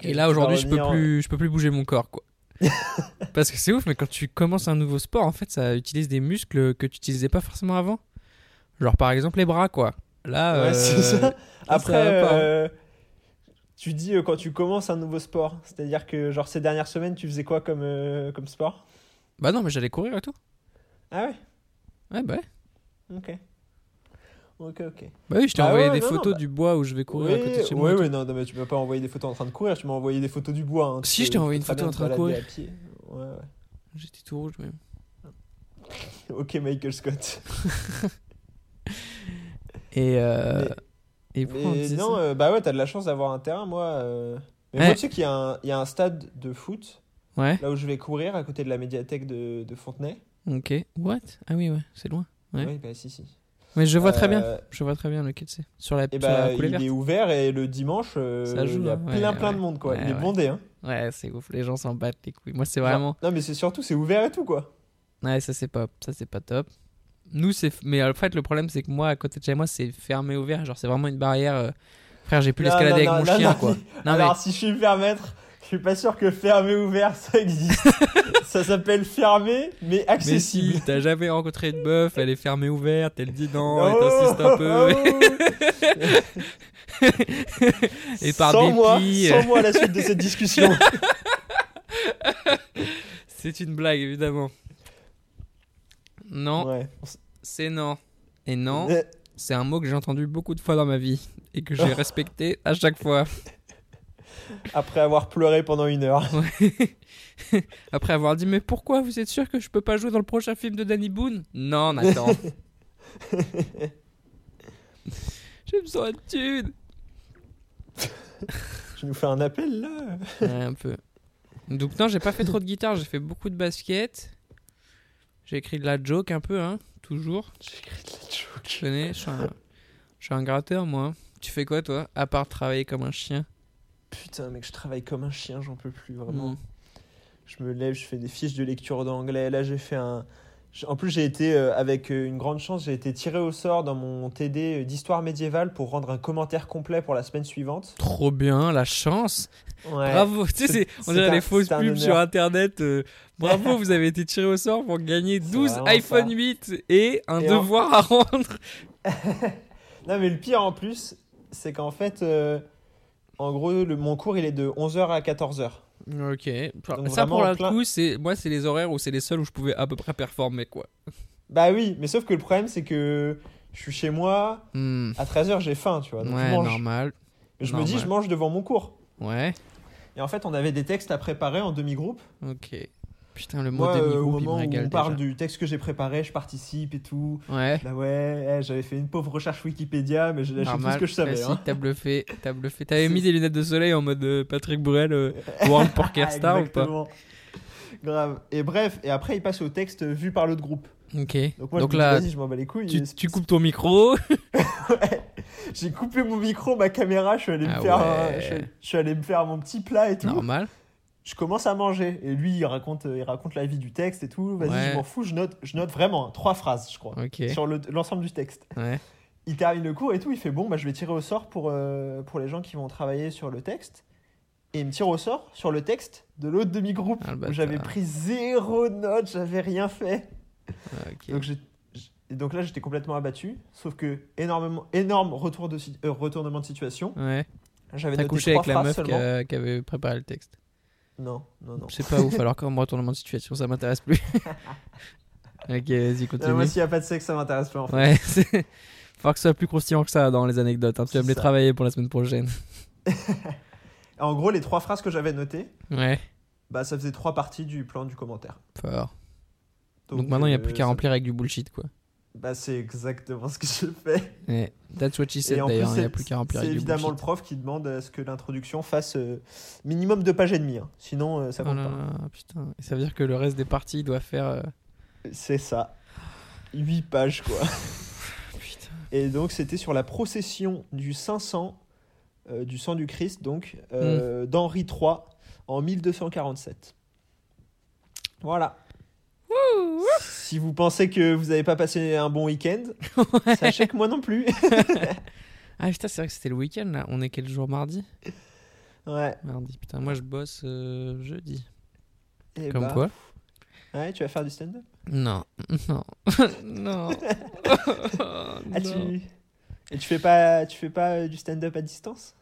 S7: Et là, aujourd'hui, je peux, plus, je peux plus bouger mon corps, quoi. Parce que c'est ouf, mais quand tu commences un nouveau sport, en fait, ça utilise des muscles que tu utilisais pas forcément avant. Genre, par exemple, les bras, quoi. Là,
S6: Ouais,
S7: euh,
S6: c'est ça. Après,
S7: hein.
S6: euh, tu dis euh, quand tu commences un nouveau sport, c'est-à-dire que genre ces dernières semaines, tu faisais quoi comme, comme sport?
S7: Bah non, mais j'allais courir et tout.
S6: Ah ouais?
S7: Ouais, bah ouais.
S6: Ok. Ok, ok.
S7: Bah oui, je t'ai
S6: Bah
S7: envoyé
S6: ouais,
S7: des
S6: non,
S7: photos
S6: bah-
S7: du bois où je vais courir à côté de chez moi.
S6: ouais,
S7: et tout.
S6: ouais, non, non, mais tu m'as pas envoyé des photos en train de courir, tu m'as envoyé des photos du bois. hein.
S7: Si, je t'ai envoyé une photo en train de courir.
S6: à pied. Ouais, ouais.
S7: J'étais tout rouge, même.
S6: Ok, Michael Scott.
S7: Et, euh, et pourquoi
S6: Mais non, euh, bah ouais, t'as de la chance d'avoir un terrain, moi. euh. Mais
S7: Ouais.
S6: moi, tu sais qu'il y, a un- il y a un stade de foot,
S7: Ouais,
S6: là où je vais courir, à côté de la médiathèque de, de Fontenay.
S7: ok. What? Ah oui, ouais, c'est loin. Ouais.
S6: Oui, bah si, si.
S7: Mais je vois très bien.
S6: Euh,
S7: Je vois très bien lequel c'est. Sur la,
S6: Et
S7: sur la
S6: bah,
S7: coulée
S6: il
S7: verte.
S6: est ouvert et le dimanche, euh,
S7: Ça joue,
S6: il y a
S7: hein,
S6: plein
S7: ouais,
S6: plein
S7: ouais.
S6: de monde, quoi.
S7: Ouais,
S6: il est bondé, hein.
S7: Ouais, c'est ouf. Les gens s'en battent les couilles. Moi, c'est vraiment.
S6: Non, mais c'est surtout, c'est ouvert et tout, quoi.
S7: Ouais, ça c'est pas, ça c'est pas top. Nous c'est, mais en fait le problème c'est que moi à côté de chez moi c'est fermé ouvert, genre c'est vraiment une barrière. euh, Frère, j'ai pu l'escalader avec
S6: non,
S7: mon chien
S6: non,
S7: quoi.
S6: non.
S7: Non
S6: Alors, si je suis me permettre, je suis pas sûr que fermé ouvert, ça existe. ça s'appelle fermé, mais
S7: mais, mais
S6: accessible.
S7: si t'as jamais rencontré une meuf, elle est fermée ouverte, elle dit non, elle
S6: Oh,
S7: t'insiste un peu.
S6: oh.
S7: Et par
S6: sans moi, sans moi à la suite de cette discussion.
S7: c'est une blague évidemment. Non,
S6: Ouais.
S7: c'est non. Et non. C'est un mot que j'ai entendu beaucoup de fois dans ma vie et que j'ai respecté à chaque fois.
S6: Après avoir pleuré pendant une heure.
S7: Après avoir dit mais pourquoi vous êtes sûr que je peux pas jouer dans le prochain film de Danny Boone? Non, Nathan. j'ai besoin de thunes.
S6: Tu nous fais un appel là
S7: Ouais, un peu. Donc non, j'ai pas fait trop de guitare, j'ai fait beaucoup de basket. J'ai écrit de la joke un peu, hein, toujours.
S6: J'ai écrit de la joke.
S7: Je connais, je suis un, je suis un gratteur, moi. Tu fais quoi, toi? À part travailler comme un chien
S6: Putain, mec, je travaille comme un chien, j'en peux plus vraiment.
S7: Mm.
S6: Je me lève, je fais des fiches de lecture d'anglais. Là, j'ai fait un. En plus, j'ai été, euh, avec euh, une grande chance, j'ai été tiré au sort dans mon TD euh, d'histoire médiévale pour rendre un commentaire complet pour la semaine suivante.
S7: Trop bien, la chance.
S6: Ouais.
S7: Bravo. Tu sais, on dirait les fausses pubs sur Internet. euh, bravo, vous avez été tiré au sort pour gagner
S6: C'est
S7: 12
S6: vraiment
S7: iPhone
S6: ça.
S7: 8 et un
S6: Et en-
S7: devoir à rendre.
S6: Non, mais le pire en plus, c'est qu'en fait, euh, en gros, le, mon cours, il est de 11h à 14h.
S7: Ok.
S6: Donc
S7: ça, pour le
S6: plein-
S7: coup, c'est, moi, c'est les horaires où c'est les seuls où je pouvais à peu près performer, quoi.
S6: Bah oui, mais sauf que le problème, c'est que je suis chez moi,
S7: Hmm.
S6: à 13h, j'ai faim, tu vois. Donc je
S7: Ouais,
S6: mange.
S7: normal.
S6: Mais je me dis, je mange devant mon cours.
S7: Ouais.
S6: Et en fait, on avait des textes à préparer en demi-groupe.
S7: Ok. Putain, le mot
S6: Moi, euh, au
S7: demi-groupe, il me
S6: moment où on parle
S7: déjà.
S6: du texte que j'ai préparé, je participe et tout.
S7: Ouais.
S6: Là, ouais, eh, j'avais fait une pauvre recherche Wikipédia, mais j'ai lâché tout ce que je savais. hein.
S7: t'as bluffé, t'as bluffé. T'avais mis des lunettes de soleil en mode euh, Patrick Bruel, euh, World Poker Star ou pas
S6: Exactement. Grave. Et bref, et après, il passe au texte vu par l'autre groupe.
S7: Ok.
S6: Donc, moi,
S7: Donc
S6: je dis,
S7: là,
S6: je m'en bats les couilles.
S7: tu, coupes ton micro.
S6: Ouais. J'ai coupé mon micro, ma caméra, je suis allé
S7: Ah
S6: me faire,
S7: ouais.
S6: un- je, suis- je suis allé me faire mon petit plat et tout.
S7: Normal.
S6: Je commence à manger et lui il raconte, il raconte la vie du texte et tout. Vas-y,
S7: Ouais.
S6: je m'en fous, je note, je note vraiment hein, trois phrases, je crois, sur le- l'ensemble du texte.
S7: Ouais.
S6: Il termine le cours et tout, il fait bon, bah je vais tirer au sort pour euh, pour les gens qui vont travailler sur le texte. Et il me tire au sort sur le texte de l'autre demi-groupe
S7: Ah,
S6: où j'avais pris zéro note, j'avais rien fait.
S7: Ah, ok.
S6: Donc, là, j'étais complètement abattu. Sauf que énormément, énorme retour de, euh, retournement de situation.
S7: Ouais.
S6: J'avais noté
S7: couché
S6: trois
S7: avec la meuf qui avait préparé le texte.
S6: Non, non, non.
S7: Je sais pas où, alors comme retournement de situation, ça m'intéresse plus. ok, vas-y,
S6: Non,
S7: continue.
S6: moi, s'il n'y a pas de sexe, ça m'intéresse pas en fait.
S7: Ouais, c'est. Faut que ce soit plus croustillant que ça dans les anecdotes. hein. Tu vas me
S6: C'est
S7: les travailler pour la semaine prochaine.
S6: En gros, les trois phrases que j'avais notées,
S7: Ouais,
S6: bah, ça faisait trois parties du plan du commentaire.
S7: fort. Donc, maintenant, il n'y a
S6: euh,
S7: plus qu'à remplir avec du bullshit, quoi.
S6: Bah, c'est exactement ce que je fais.
S7: Ouais. That's what she said d'ailleurs, il n'y a plus qu'à remplir
S6: c'est évidemment le prof qui demande à ce que l'introduction fasse euh, minimum deux pages et demie. hein. Sinon, euh, ça
S7: Oh
S6: compte
S7: là
S6: pas.
S7: putain. Et ça veut dire que le reste des parties doit faire. euh,
S6: C'est ça. 8 pages, quoi.
S7: Putain.
S6: Et donc, c'était sur la procession du 500, euh, du sang du Christ, donc, euh, d'Henri III en 1247. Voilà. Si vous pensez que vous n'avez pas passé un bon week-end, sachez que moi non plus.
S7: Ah putain, c'est vrai que c'était le week-end là. On est quel jour Mardi?
S6: Ouais.
S7: Mardi, putain. Moi je bosse euh, jeudi.
S6: Et
S7: Comme
S6: bah,
S7: quoi?
S6: Ouais, tu vas faire du stand-up?
S7: Non, non, non.
S6: Ah,
S7: Non.
S6: tu... Et tu fais pas, tu fais pas euh, du stand-up à distance?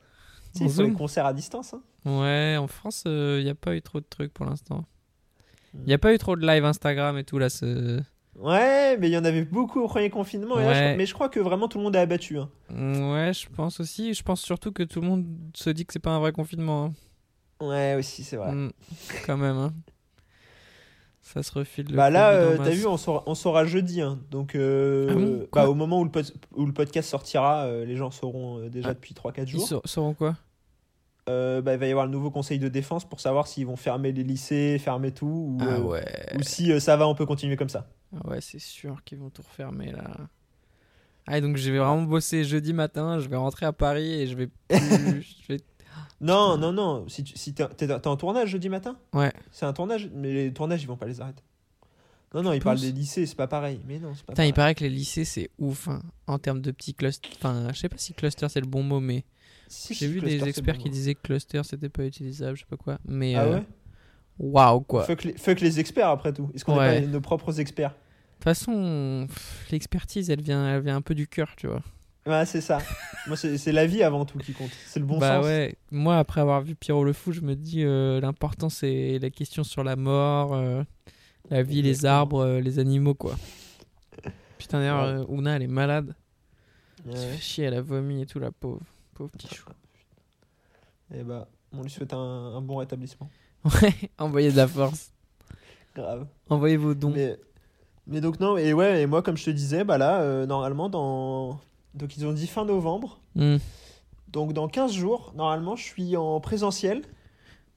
S6: Si,
S7: En
S6: il faut les
S7: Zoom
S6: concerts à distance. hein.
S7: Ouais, en France, il n'y a pas eu trop de trucs pour l'instant. Il n'y a pas eu trop de live Instagram et tout là. c'est-
S6: Ouais, mais il y en avait beaucoup au premier confinement. et là, je
S7: Ouais.
S6: crois- mais je crois que vraiment tout le monde est abattu. hein.
S7: Ouais, je pense aussi. Je pense surtout que tout le monde se dit que c'est pas un vrai confinement. hein.
S6: Ouais, aussi, c'est vrai.
S7: Mm, quand même. Hein. Ça se refile. le
S6: Bah là, euh, t'as vu, on saura, on saura jeudi. hein. Donc, euh,
S7: Ah bon
S6: bah, au moment où le, pod- où le podcast sortira, euh, les gens sauront déjà
S7: Ah.
S6: depuis 3-4
S7: Ils
S6: jours.
S7: saur- sauront quoi?
S6: Euh, bah, il va y avoir le nouveau conseil de défense pour savoir s'ils vont fermer les lycées, fermer tout, ou,
S7: Ah
S6: euh,
S7: ouais.
S6: ou si euh, ça va, on peut continuer comme ça.
S7: Ah ouais, c'est sûr qu'ils vont tout refermer là. Ah, et donc je vais vraiment bosser jeudi matin, je vais rentrer à Paris et je vais plus. je vais...
S6: Non, non, non. Si, tu- si t'es en tournage jeudi matin?
S7: Ouais.
S6: C'est un tournage, mais les tournages, ils vont pas les arrêter. Non, non, ils parlent des lycées, c'est pas pareil. Mais non, c'est pas
S7: Putain, il
S6: pareil.
S7: paraît que les lycées c'est ouf hein, en termes de petits clusters. Enfin, je sais pas si cluster c'est le bon mot, mais
S6: Si,
S7: j'ai
S6: si,
S7: vu
S6: cluster,
S7: des experts
S6: bon,
S7: qui disaient que cluster c'était pas utilisable, je sais pas quoi. Mais
S6: Ah
S7: euh,
S6: ouais?
S7: waouh quoi. De
S6: fuck les, fuck les experts après tout. Est-ce qu'on
S7: Ouais.
S6: n'est pas nos propres experts?
S7: Toute façon, l'expertise elle vient, elle vient un peu du cœur, tu vois.
S6: Ouais, c'est ça. Moi, c'est la vie avant tout qui compte. C'est le bon
S7: bah
S6: sens.
S7: ouais, moi après avoir vu Pierrot le fou, je me dis euh, l'important c'est la question sur la mort, euh, la vie, les arbres, euh, les animaux quoi. Putain d'ailleurs,
S6: Ouais.
S7: Ouna elle est malade.
S6: Ouais.
S7: Il se fait chier, elle a vomi et tout, la pauvre. Pauvre petit chou.
S6: Et bah, on lui souhaite un, un bon rétablissement.
S7: Ouais, envoyez de la force.
S6: Grave.
S7: Envoyez vos dons.
S6: Mais, mais donc non, et ouais, et moi comme je te disais, bah là, euh, normalement dans... Donc ils ont dit fin novembre.
S7: Hmm.
S6: Donc dans 15 jours, normalement, je suis en présentiel.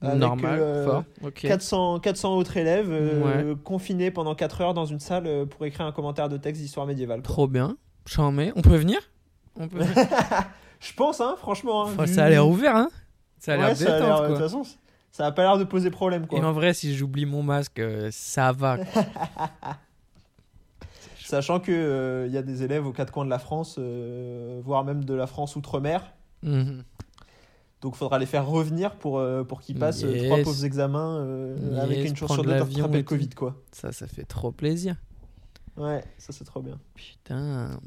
S6: Avec,
S7: Normal,
S6: euh,
S7: fort. Ok.
S6: 400, 400 autres élèves euh, confinés pendant 4 heures dans une salle pour écrire un commentaire de texte d'histoire médiévale. quoi.
S7: Trop bien. J'en mets. On peut venir? On peut venir.
S6: Je pense, hein, franchement. hein,
S7: Enfin, ça a l'air ouvert, hein Ça a l'air
S6: Ouais,
S7: détente,
S6: euh, De toute façon, ça a pas l'air de poser problème, quoi.
S7: Et en vrai, si j'oublie mon masque, euh, ça va. quoi.
S6: Sachant que euh, il y a des élèves aux quatre coins de la France, euh, voire même de la France outre-mer.
S7: Mhm.
S6: Donc il faudra les faire revenir pour, euh, pour qu'ils passent euh,
S7: Yes.
S6: trois pauvres examens euh, avec une chance sur deux d'attraper le Covid, quoi.
S7: Ça, ça fait trop plaisir.
S6: Ouais, ça c'est trop bien.
S7: Putain.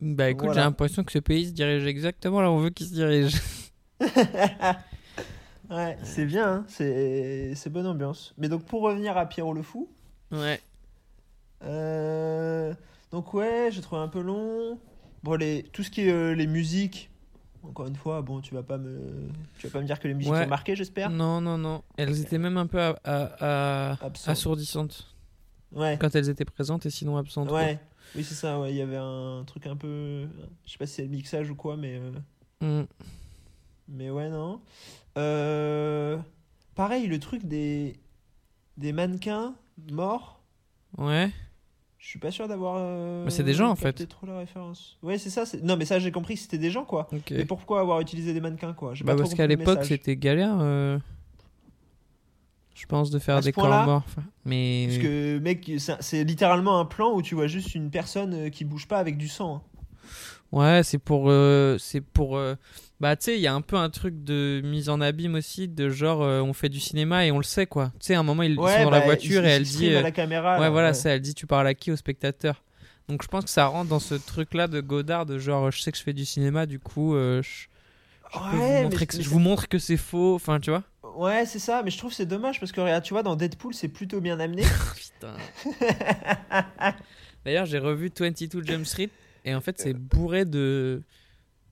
S7: Bah écoute,
S6: Voilà.
S7: j'ai l'impression que ce pays se dirige exactement là où on veut qu'il se dirige.
S6: Ouais, c'est bien, hein, c'est bonne ambiance. Mais donc pour revenir à Pierrot le Fou,
S7: Ouais.
S6: euh, donc ouais, j'ai trouvé un peu long. Bon, les, tout ce qui est euh, les musiques, encore une fois, bon, tu vas pas me, tu vas pas me dire que les musiques
S7: Ouais.
S6: ont marqué, j'espère.
S7: Non, non, non. Elles étaient même un peu à- à- à-
S6: Absent.
S7: assourdissantes
S6: Ouais.
S7: quand elles étaient présentes et sinon absentes. quoi.
S6: Oui, c'est ça, ouais. Il y avait un truc un peu. Je sais pas si c'est le mixage ou quoi, mais. euh,
S7: Mm.
S6: Mais ouais, non. Euh, Pareil, le truc des. Des mannequins morts,
S7: Ouais.
S6: je suis pas sûr d'avoir. euh,
S7: Mais c'est des gens, en fait.
S6: trop la référence. Ouais, c'est ça. Non, mais ça, j'ai compris que c'était des gens, quoi.
S7: Ok.
S6: Mais pourquoi avoir utilisé des mannequins, quoi?
S7: Bah parce qu'à l'époque c'était galère. euh, Je pense de faire des corps morts. Mais
S6: Parce que, mec, c'est littéralement un plan où tu vois juste une personne euh, qui bouge pas avec du sang. hein.
S7: ouais, c'est pour, euh, c'est pour. euh, Bah tu sais, il y a un peu un truc de mise en abîme aussi, de genre euh, on fait du cinéma et on le sait quoi. Tu sais, à un moment ils,
S6: Ouais,
S7: sont dans la
S6: bah,
S7: voiture et elle dit.
S6: à la caméra.
S7: Ouais,
S6: là,
S7: voilà,
S6: ouais.
S7: ça, elle dit tu parles à qui au spectateur? Donc je pense que ça rentre dans ce truc-là de Godard, de genre je sais que je fais du cinéma, du coup je, je peux
S6: Ouais,
S7: vous
S6: mais
S7: que, je vous montre que c'est faux, enfin tu vois?
S6: Ouais, c'est ça, mais je trouve c'est dommage parce que regarde, tu vois, dans Deadpool, c'est plutôt bien amené.
S7: Putain. D'ailleurs, j'ai revu 22 Jump Street et en fait, c'est bourré de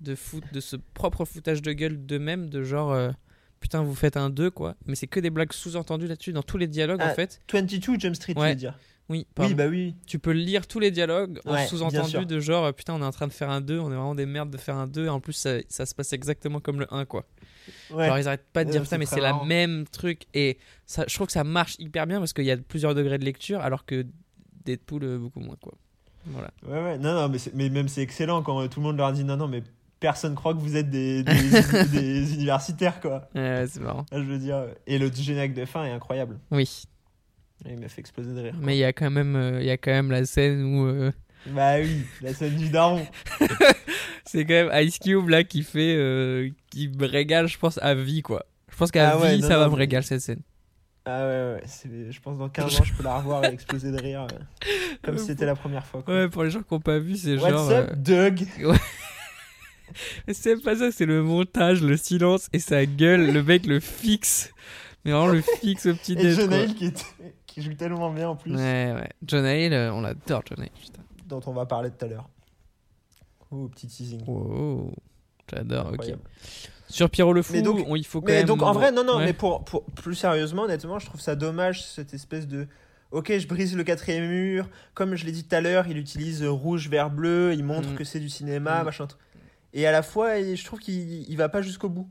S7: de foot de ce propre foutage de gueule d'eux-mêmes de genre euh, putain, vous faites un 2 quoi. Mais c'est que des blagues sous-entendues là-dessus dans tous les dialogues en
S6: Ah,
S7: fait.
S6: 22 Jump Street, tu veux dire?
S7: Oui, pardon.
S6: Oui, bah oui.
S7: Tu peux lire tous les dialogues en
S6: Ouais,
S7: sous-entendu de genre euh, putain, on est en train de faire un 2, on est vraiment des merdes de faire un 2 et en plus ça, ça se passe exactement comme le 1 quoi.
S6: Ouais.
S7: Alors ils arrêtent pas de dire ça, mais c'est la même truc. Et ça, je trouve que ça marche hyper bien parce qu'il y a plusieurs degrés de lecture, alors que Deadpool, euh, beaucoup moins, quoi. Voilà.
S6: Ouais, ouais, non, non, mais, mais même c'est excellent quand euh, tout le monde leur dit non, non, mais personne croit que vous êtes des, des, des universitaires, quoi.
S7: Ouais, c'est marrant.
S6: Ah, Je veux dire, et le générique de fin est incroyable.
S7: Oui.
S6: Il m'a fait exploser de rire. quoi.
S7: Mais il y a quand même, euh, il y a quand même la scène où euh,
S6: Bah oui, la scène du daron.
S7: c'est quand même Ice Cube là qui fait, euh, qui me régale, je pense à vie, quoi. Je pense qu'à
S6: Ah ouais,
S7: vie,
S6: non,
S7: ça va
S6: non,
S7: me régaler cette scène.
S6: Ah ouais, ouais, je pense dans 15 ans, je peux la revoir et exploser de rire. euh, comme si c'était la première fois. Quoi.
S7: Ouais, pour les gens qui n'ont pas vu, c'est
S6: What's
S7: genre.
S6: up,
S7: euh,
S6: Doug?
S7: C'est pas ça, c'est le montage, le silence et sa gueule. Le mec le fixe. Mais vraiment le fixe au petit
S6: Et. John. Hale qui, qui joue tellement bien en plus,
S7: Ouais, ouais. John Hale, euh, on l'adore, John Hale. Putain.
S6: dont on va parler tout à l'heure. Oh, petit teasing.
S7: Wow. J'adore, ok. Sur Pierrot le Fou,
S6: Mais donc-
S7: on- il faut quand
S6: Mais
S7: même.
S6: donc en vrai, non, non,
S7: Ouais.
S6: mais pour, pour plus sérieusement, honnêtement, je trouve ça dommage cette espèce de. Ok, je brise le quatrième mur. Comme je l'ai dit tout à l'heure, il utilise rouge, vert, bleu. Il montre
S7: Mm.
S6: que c'est du cinéma,
S7: Mm.
S6: machin. Et à la fois, je trouve qu'il il va pas jusqu'au bout.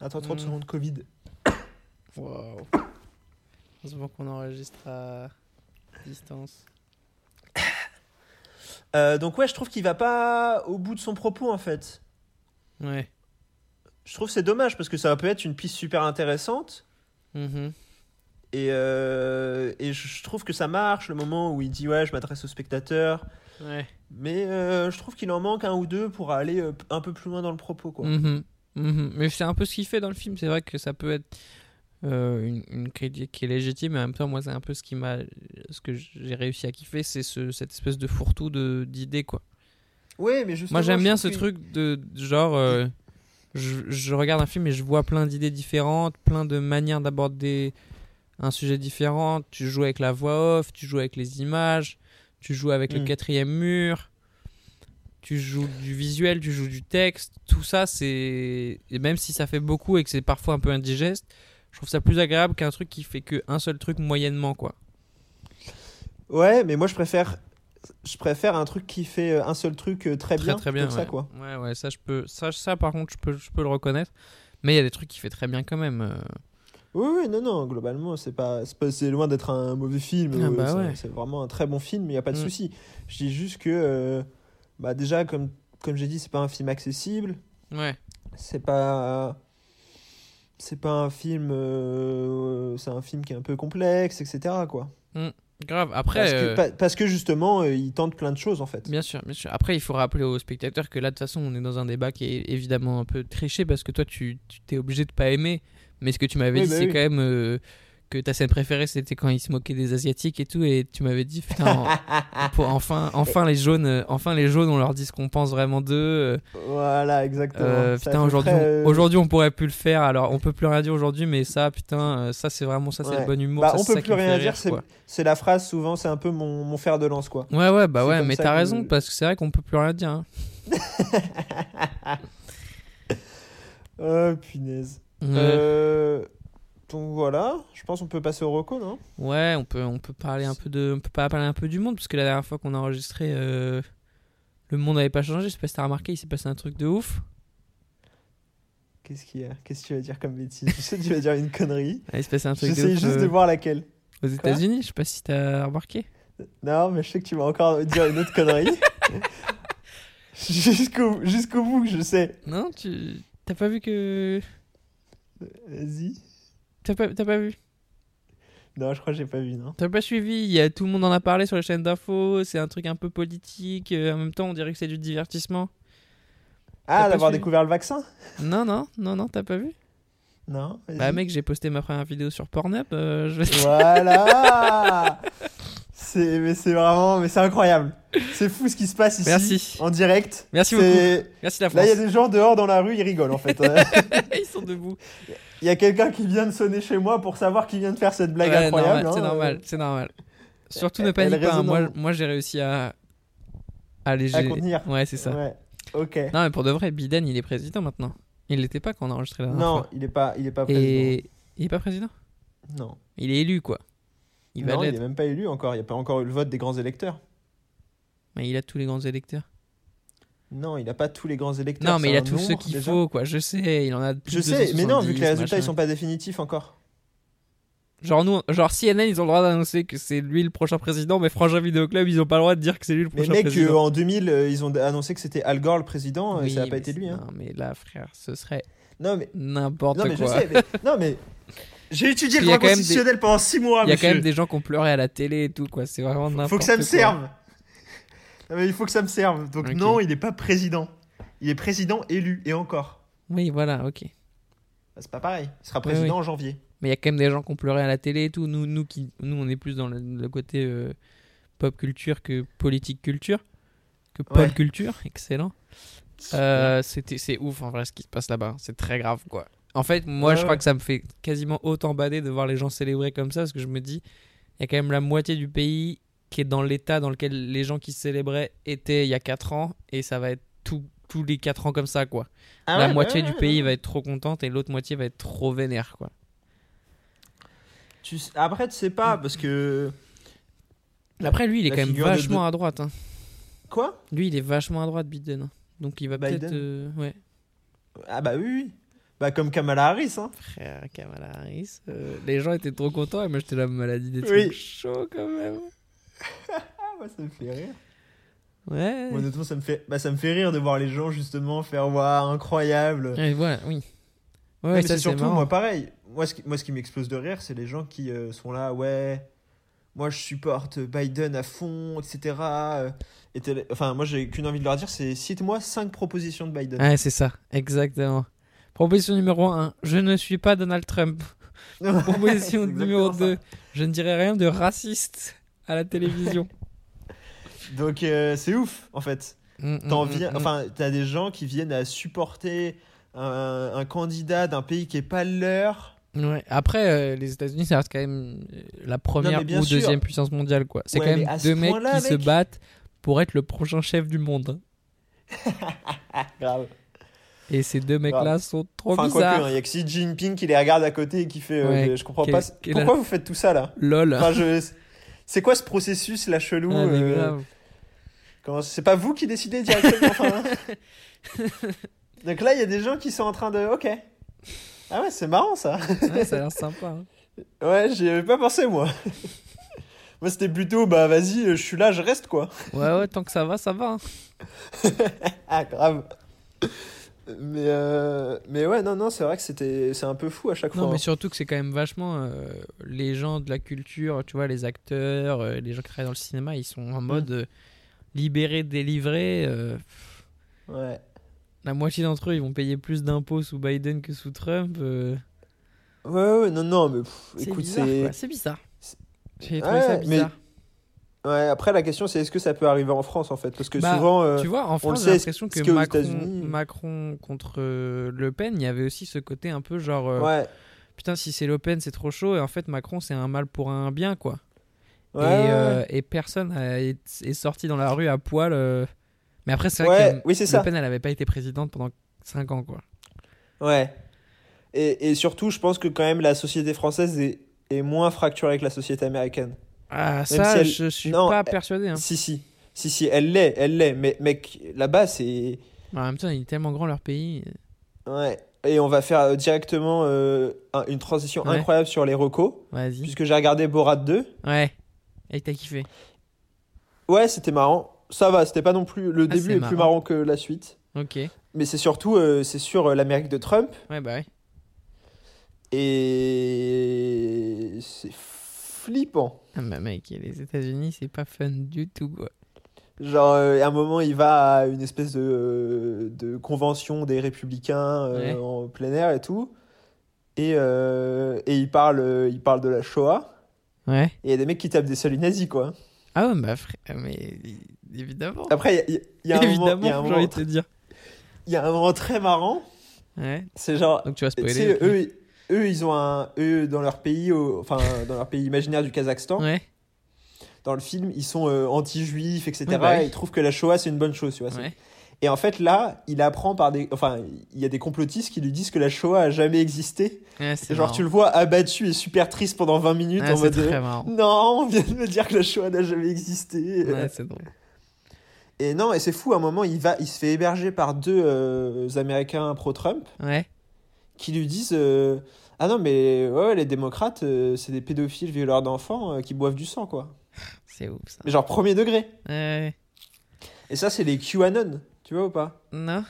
S6: Attends 30
S7: Mm.
S6: secondes Covid.
S7: Wow. Heureusement qu'on enregistre à distance.
S6: Euh, donc ouais, je trouve qu'il va pas au bout de son propos en fait.
S7: Ouais.
S6: Je trouve c'est dommage parce que ça peut être une piste super intéressante.
S7: Mhm.
S6: Et, euh, et je trouve que ça marche le moment où il dit ouais je m'adresse au spectateur.
S7: Ouais.
S6: Mais euh, je trouve qu'il en manque un ou deux pour aller un peu plus loin dans le propos quoi.
S7: Mhm. Mhm. Mais c'est un peu ce qu'il fait dans le film. C'est vrai que ça peut être euh, une, une critique qui est légitime, mais en même temps, moi, c'est un peu ce qui m'a. Ce que j'ai réussi à kiffer, c'est ce, cette espèce de fourre-tout d'idées, quoi.
S6: Oui, mais justement.
S7: Moi, j'aime bien ce truc de genre. euh, je, je regarde un film et je vois plein d'idées différentes, plein de manières d'aborder un sujet différent. Tu joues avec la voix off, tu joues avec les images, tu joues avec le
S6: Mm.
S7: quatrième mur. tu joues du visuel, tu joues du texte, tout ça, c'est. Et même si ça fait beaucoup et que c'est parfois un peu indigeste, je trouve ça plus agréable qu'un truc qui fait que un seul truc moyennement, quoi.
S6: Ouais, mais moi je préfère je préfère un truc qui fait euh, un seul truc euh, très,
S7: Très
S6: bien,
S7: très bien. ouais.
S6: ça quoi.
S7: Ouais, ouais, ça, je peux. Ça, ça par contre, je peux, je peux le reconnaître. Mais il y a des trucs qui fait très bien quand même. euh.
S6: Oui, oui, non, non, globalement, c'est pas, c'est loin d'être un mauvais film.
S7: Ah bah
S6: c'est-
S7: ouais.
S6: C'est vraiment un très bon film, il n'y a pas de
S7: Mm.
S6: souci. Je dis juste que, euh, bah déjà, comme, comme j'ai dit, c'est pas un film accessible.
S7: Ouais.
S6: C'est pas, c'est pas un film, euh, c'est un film qui est un peu complexe, etc. Quoi.
S7: Grave. Après.
S6: Parce, que,
S7: euh,
S6: pa- parce que justement, euh, il tente plein de choses en fait.
S7: Bien sûr, bien sûr. Après, il faut rappeler aux spectateurs que là, de toute façon, on est dans un débat qui est évidemment un peu triché parce que toi, tu t'es obligé de pas aimer. Mais ce que tu m'avais
S6: Oui,
S7: dit,
S6: bah
S7: c'est
S6: oui.
S7: quand même euh, que ta scène préférée, c'était quand il se moquait des Asiatiques et tout. Et tu m'avais dit, putain, en- pour enfin, enfin, les jaunes, euh, enfin, les jaunes, on leur dit ce qu'on pense vraiment d'eux. euh,
S6: Voilà, exactement.
S7: euh, putain, aujourd'hui,
S6: euh,
S7: aujourd'hui, on pourrait plus le faire. Alors, on peut plus rien dire aujourd'hui, mais ça, putain, ça, c'est vraiment ça, c'est le bon humour.
S6: Bah,
S7: ça,
S6: on peut
S7: ça
S6: plus rien dire, c'est la phrase souvent, c'est un peu mon, mon fer de lance quoi.
S7: Ouais, ouais, bah ouais, mais t'as
S6: que-
S7: raison parce que c'est vrai qu'on peut plus rien dire. hein.
S6: Oh punaise.
S7: Ouais.
S6: Euh, donc voilà, je pense qu'on peut passer au reco, non?
S7: Ouais, on peut, on peut parler un peu de, on peut pas parler un peu du monde parce que la dernière fois qu'on a enregistré, euh, le monde n'avait pas changé. Je sais pas si t'as remarqué, il s'est passé un truc de ouf.
S6: Qu'est-ce qu'il y a? Qu'est-ce que tu vas dire comme bêtise? Je sais que tu vas dire une connerie.
S7: Ah, il s'est passé un truc de
S6: J'essaye
S7: ouf
S6: juste
S7: euh,
S6: de voir laquelle.
S7: aux États-Unis. Je sais pas si t'as remarqué.
S6: Non, mais je sais que tu vas encore dire une autre connerie. Jusqu'au jusqu'au bout, je sais.
S7: Non, tu, t'as pas vu que,
S6: Vas-y.
S7: T'as pas, t'as pas vu,
S6: Non, je crois que j'ai pas vu, non.
S7: t'as pas suivi? Il y a tout le monde en a parlé sur les chaînes d'infos. C'est un truc un peu politique. euh, en même temps, on dirait que c'est du divertissement.
S6: Ah, d'avoir
S7: suivi?
S6: découvert le vaccin?
S7: Non, non, non, non, t'as pas vu?
S6: Non. vas-y.
S7: Bah mec, j'ai posté ma première vidéo sur Pornhub. euh, je...
S6: Voilà C'est mais c'est vraiment mais c'est incroyable. C'est fou ce qui se passe ici
S7: Merci.
S6: en direct.
S7: Merci
S6: C'est-
S7: Merci la
S6: Là, il y
S7: France.
S6: a des gens dehors dans la rue, ils rigolent en fait.
S7: Ils sont debout.
S6: Il y a quelqu'un qui vient de sonner chez moi pour savoir qui vient de faire cette blague
S7: Ouais,
S6: incroyable.
S7: normal, c'est
S6: hein.
S7: normal, c'est normal. Surtout
S6: Elle-
S7: ne panique pas. hein. Moi, moi j'ai réussi à alléger.
S6: À contenir.
S7: Ouais, c'est ça.
S6: Ouais. Ok.
S7: Non, mais pour de vrai, Biden, il est président maintenant. Il l'était pas quand on a enregistré la dernière
S6: Non,
S7: fois.
S6: il est pas, il est pas président.
S7: Et il est pas président?
S6: Non.
S7: Il est élu, quoi. Il va
S6: non, il
S7: l'être.
S6: est même pas élu encore. Il n'y a pas encore eu le vote des grands électeurs.
S7: Mais il a tous les grands électeurs.
S6: Non, il n'a pas tous les grands électeurs.
S7: Non, mais il a tous ceux qu'il faut, quoi. Je sais, il en a plus
S6: Je sais, mais non, vu que les
S7: 270,
S6: résultats ils
S7: machin.
S6: sont pas définitifs encore.
S7: Genre, nous, genre CNN, ils ont le droit d'annoncer que c'est lui le prochain président, mais Frangin Vidéo Club, ils ont pas le droit de dire que c'est lui le
S6: Mais
S7: prochain
S6: mec,
S7: président.
S6: euh, en 2000, euh, ils ont annoncé que c'était Al Gore le président et ça n'a pas
S7: mais
S6: été lui. Hein.
S7: Non, mais là, frère, ce serait
S6: Non, mais,
S7: n'importe
S6: non, mais je
S7: quoi.
S6: sais. mais- non, mais j'ai étudié le droit
S7: des-
S6: constitutionnel pendant 6 mois.
S7: Il y a quand même des gens qui ont pleuré à la télé et tout, quoi. C'est vraiment n'importe quoi.
S6: Faut que ça me serve. Non, mais il faut que ça me serve. Donc non, il n'est pas président. Il est président élu et encore.
S7: Oui, voilà, ok.
S6: Bah, c'est pas pareil. Il sera
S7: Oui,
S6: président
S7: oui.
S6: en janvier.
S7: Mais il y a quand même des gens qui ont pleuré à la télé et tout. Nous, nous, qui, nous on est plus dans le, le côté euh, pop culture que politique culture. Que pop
S6: Ouais.
S7: culture, excellent. Euh, c'était, c'est ouf en vrai ce qui se passe là-bas. C'est très grave, quoi. En fait, moi,
S6: Ouais,
S7: je crois
S6: ouais.
S7: que ça me fait quasiment autant bader de voir les gens célébrer comme ça parce que je me dis, il y a quand même la moitié du pays qui est dans l'état dans lequel les gens qui célébraient étaient il y a 4 ans et ça va être tout, tous les 4 ans comme ça, quoi.
S6: Ah
S7: la
S6: ouais,
S7: moitié du pays va être trop contente et l'autre moitié va être trop vénère, quoi.
S6: Tu Après, tu sais pas parce que.
S7: Après, lui, il est
S6: La
S7: quand même
S6: de
S7: vachement à droite. hein.
S6: Quoi?
S7: Lui, il est vachement à droite, Biden. hein. Donc, il va peut-être. euh, ouais.
S6: Ah bah oui, oui. Bah comme Kamala Harris. Hein.
S7: Frère Kamala Harris. euh, les gens étaient trop contents et moi, j'étais la maladie des
S6: Oui.
S7: trucs chauds quand même.
S6: Ah bah ça me fait rire.
S7: Ouais.
S6: Moi, honnêtement, ça me fait, bah, ça me fait rire de voir les gens justement faire waouh incroyable.
S7: Et voilà, oui. Ouais,
S6: Non, mais
S7: ça,
S6: c'est surtout
S7: marrant.
S6: moi pareil. Moi ce qui, moi, ce qui m'explose de rire, c'est les gens qui euh, sont là, ouais. Moi, je supporte Biden à fond, etc. euh, et t'es- enfin, moi, j'ai qu'une envie de leur dire, c'est cite-moi cinq propositions de Biden.
S7: Ouais, c'est ça, exactement. Proposition numéro 1, je ne suis pas Donald Trump. Proposition numéro
S6: exactement ça.
S7: 2, je ne dirai rien de raciste à la télévision.
S6: Donc, euh, c'est ouf, en fait.
S7: Mm,
S6: T'en
S7: mm,
S6: viens,
S7: mm,
S6: enfin, t'as des gens qui viennent à supporter un, un candidat d'un pays qui est pas le leur.
S7: Ouais. Après, euh, les États-Unis, ça reste quand même euh, la première ou
S6: sûr.
S7: deuxième puissance mondiale, quoi. C'est
S6: Ouais,
S7: quand même deux mecs qui se battent pour être le prochain chef du monde.
S6: Grave.
S7: Et ces deux mecs-là sont trop
S6: Enfin, quoi
S7: bizarres.
S6: que, il y a que Xi Jinping qui les regarde à côté et qui fait. euh, je comprends pas. Pourquoi vous faites tout ça là
S7: Lol.
S6: Enfin, je... C'est quoi ce processus là chelou
S7: Ah,
S6: euh, comment- C'est pas vous qui décidez directement enfin, hein Donc là, il y a des gens qui sont en train de. Ok. Ah ouais, c'est marrant ça.
S7: Ouais, ça a l'air sympa. hein.
S6: Ouais, j'y avais pas pensé moi. moi, c'était plutôt bah vas-y, je suis là, je reste quoi.
S7: Ouais, ouais, tant que ça va, ça va. hein.
S6: Ah, grave. Mais, euh, mais ouais, non, non, c'est vrai que c'était, c'est un peu fou à chaque
S7: Non,
S6: fois.
S7: mais
S6: hein.
S7: surtout que c'est quand même vachement. euh, les gens de la culture, tu vois, les acteurs, euh, les gens qui travaillent dans le cinéma, ils sont
S6: Mm.
S7: en mode euh, libéré, délivré. euh,
S6: Ouais.
S7: la moitié d'entre eux, ils vont payer plus d'impôts sous Biden que sous Trump. euh,
S6: Ouais, ouais, non, non, mais pff, écoute, c'est.
S7: C'est bizarre.
S6: c'est-
S7: J'ai trouvé
S6: Ouais,
S7: ça
S6: mais-
S7: bizarre.
S6: Ouais, après, la question, c'est est-ce que ça peut arriver en France en fait? Parce que
S7: Bah,
S6: souvent. euh,
S7: Tu vois, en France, j'ai l'impression que
S6: qu'aux
S7: Macron,
S6: États-Unis-
S7: Macron contre euh, Le Pen, il y avait aussi ce côté un peu genre. euh,
S6: Ouais.
S7: Putain, si c'est Le Pen, c'est trop chaud. Et en fait, Macron, c'est un mal pour un bien, quoi.
S6: Ouais,
S7: et, euh, personne a- est, est sorti dans la rue à poil. euh. Mais après, c'est vrai que
S6: oui,
S7: Le
S6: ça.
S7: Pen, elle avait pas été présidente pendant 5 ans, quoi.
S6: Ouais. Et, et surtout, je pense que quand même la société française est, est moins fracturée que la société américaine.
S7: Ah,
S6: si
S7: ça,
S6: elle-
S7: je suis
S6: Non,
S7: pas
S6: elle-
S7: persuadé. hein.
S6: Si, si. Si, si, elle l'est, elle l'est. Mais mec, là-bas, c'est.
S7: En même temps, il est tellement grand leur pays.
S6: Ouais. Et on va faire euh, directement euh, un- une transition
S7: Ouais.
S6: incroyable sur les recos.
S7: Vas-y.
S6: Puisque j'ai regardé Borat 2.
S7: Ouais. Et t'as kiffé.
S6: Ouais, c'était marrant. Ça va, c'était pas non plus. Le
S7: Ah,
S6: début est plus
S7: marrant.
S6: que la suite.
S7: Ok.
S6: Mais c'est surtout euh, c'est sur euh, l'Amérique de Trump.
S7: Ouais, bah ouais.
S6: Et. C'est flippant.
S7: Ah, bah mec, les États-Unis, c'est pas fun du tout, quoi.
S6: Genre, euh, à un moment, il va à une espèce de, de convention des républicains euh,
S7: Ouais.
S6: en plein air et tout. Et, euh, et il, parle, euh, il parle de la Shoah.
S7: Ouais.
S6: Et il y a des mecs qui tapent des saluts nazis, quoi.
S7: Ah ouais, bah frère, mais évidemment.
S6: Après, il y a, y un moment, il y a un
S7: Évidemment, j'ai envie
S6: moment,
S7: de te dire.
S6: il y a un moment très marrant.
S7: Ouais.
S6: C'est genre,
S7: Donc tu vas spoiler.
S6: eux, eux, ils ont un. Eux, dans leur pays, au- enfin, dans leur pays imaginaire du Kazakhstan,
S7: Ouais.
S6: dans le film, ils sont euh, anti-juifs, etc.
S7: Ouais, bah
S6: et ils trouvent que la Shoah, c'est une bonne chose, tu vois. Et en fait, là, il apprend par des. Enfin, il y a des complotistes qui lui disent que la Shoah a jamais existé.
S7: Ouais,
S6: genre,
S7: marrant.
S6: tu le vois abattu et super triste pendant 20 minutes
S7: Ouais,
S6: en mode.
S7: très.
S6: Non, on vient de me dire que la Shoah n'a jamais existé.
S7: Ouais, c'est drôle.
S6: Et non, et c'est fou, à un moment, il, va, il se fait héberger par deux euh, Américains pro-Trump
S7: Ouais.
S6: Qui lui disent euh, Ah non, mais ouais, les démocrates, euh, c'est des pédophiles violeurs d'enfants euh, qui boivent du sang, quoi.
S7: C'est ouf ça.
S6: Mais genre, premier degré.
S7: Ouais.
S6: Et ça, c'est les QAnon, tu vois ou pas?
S7: Non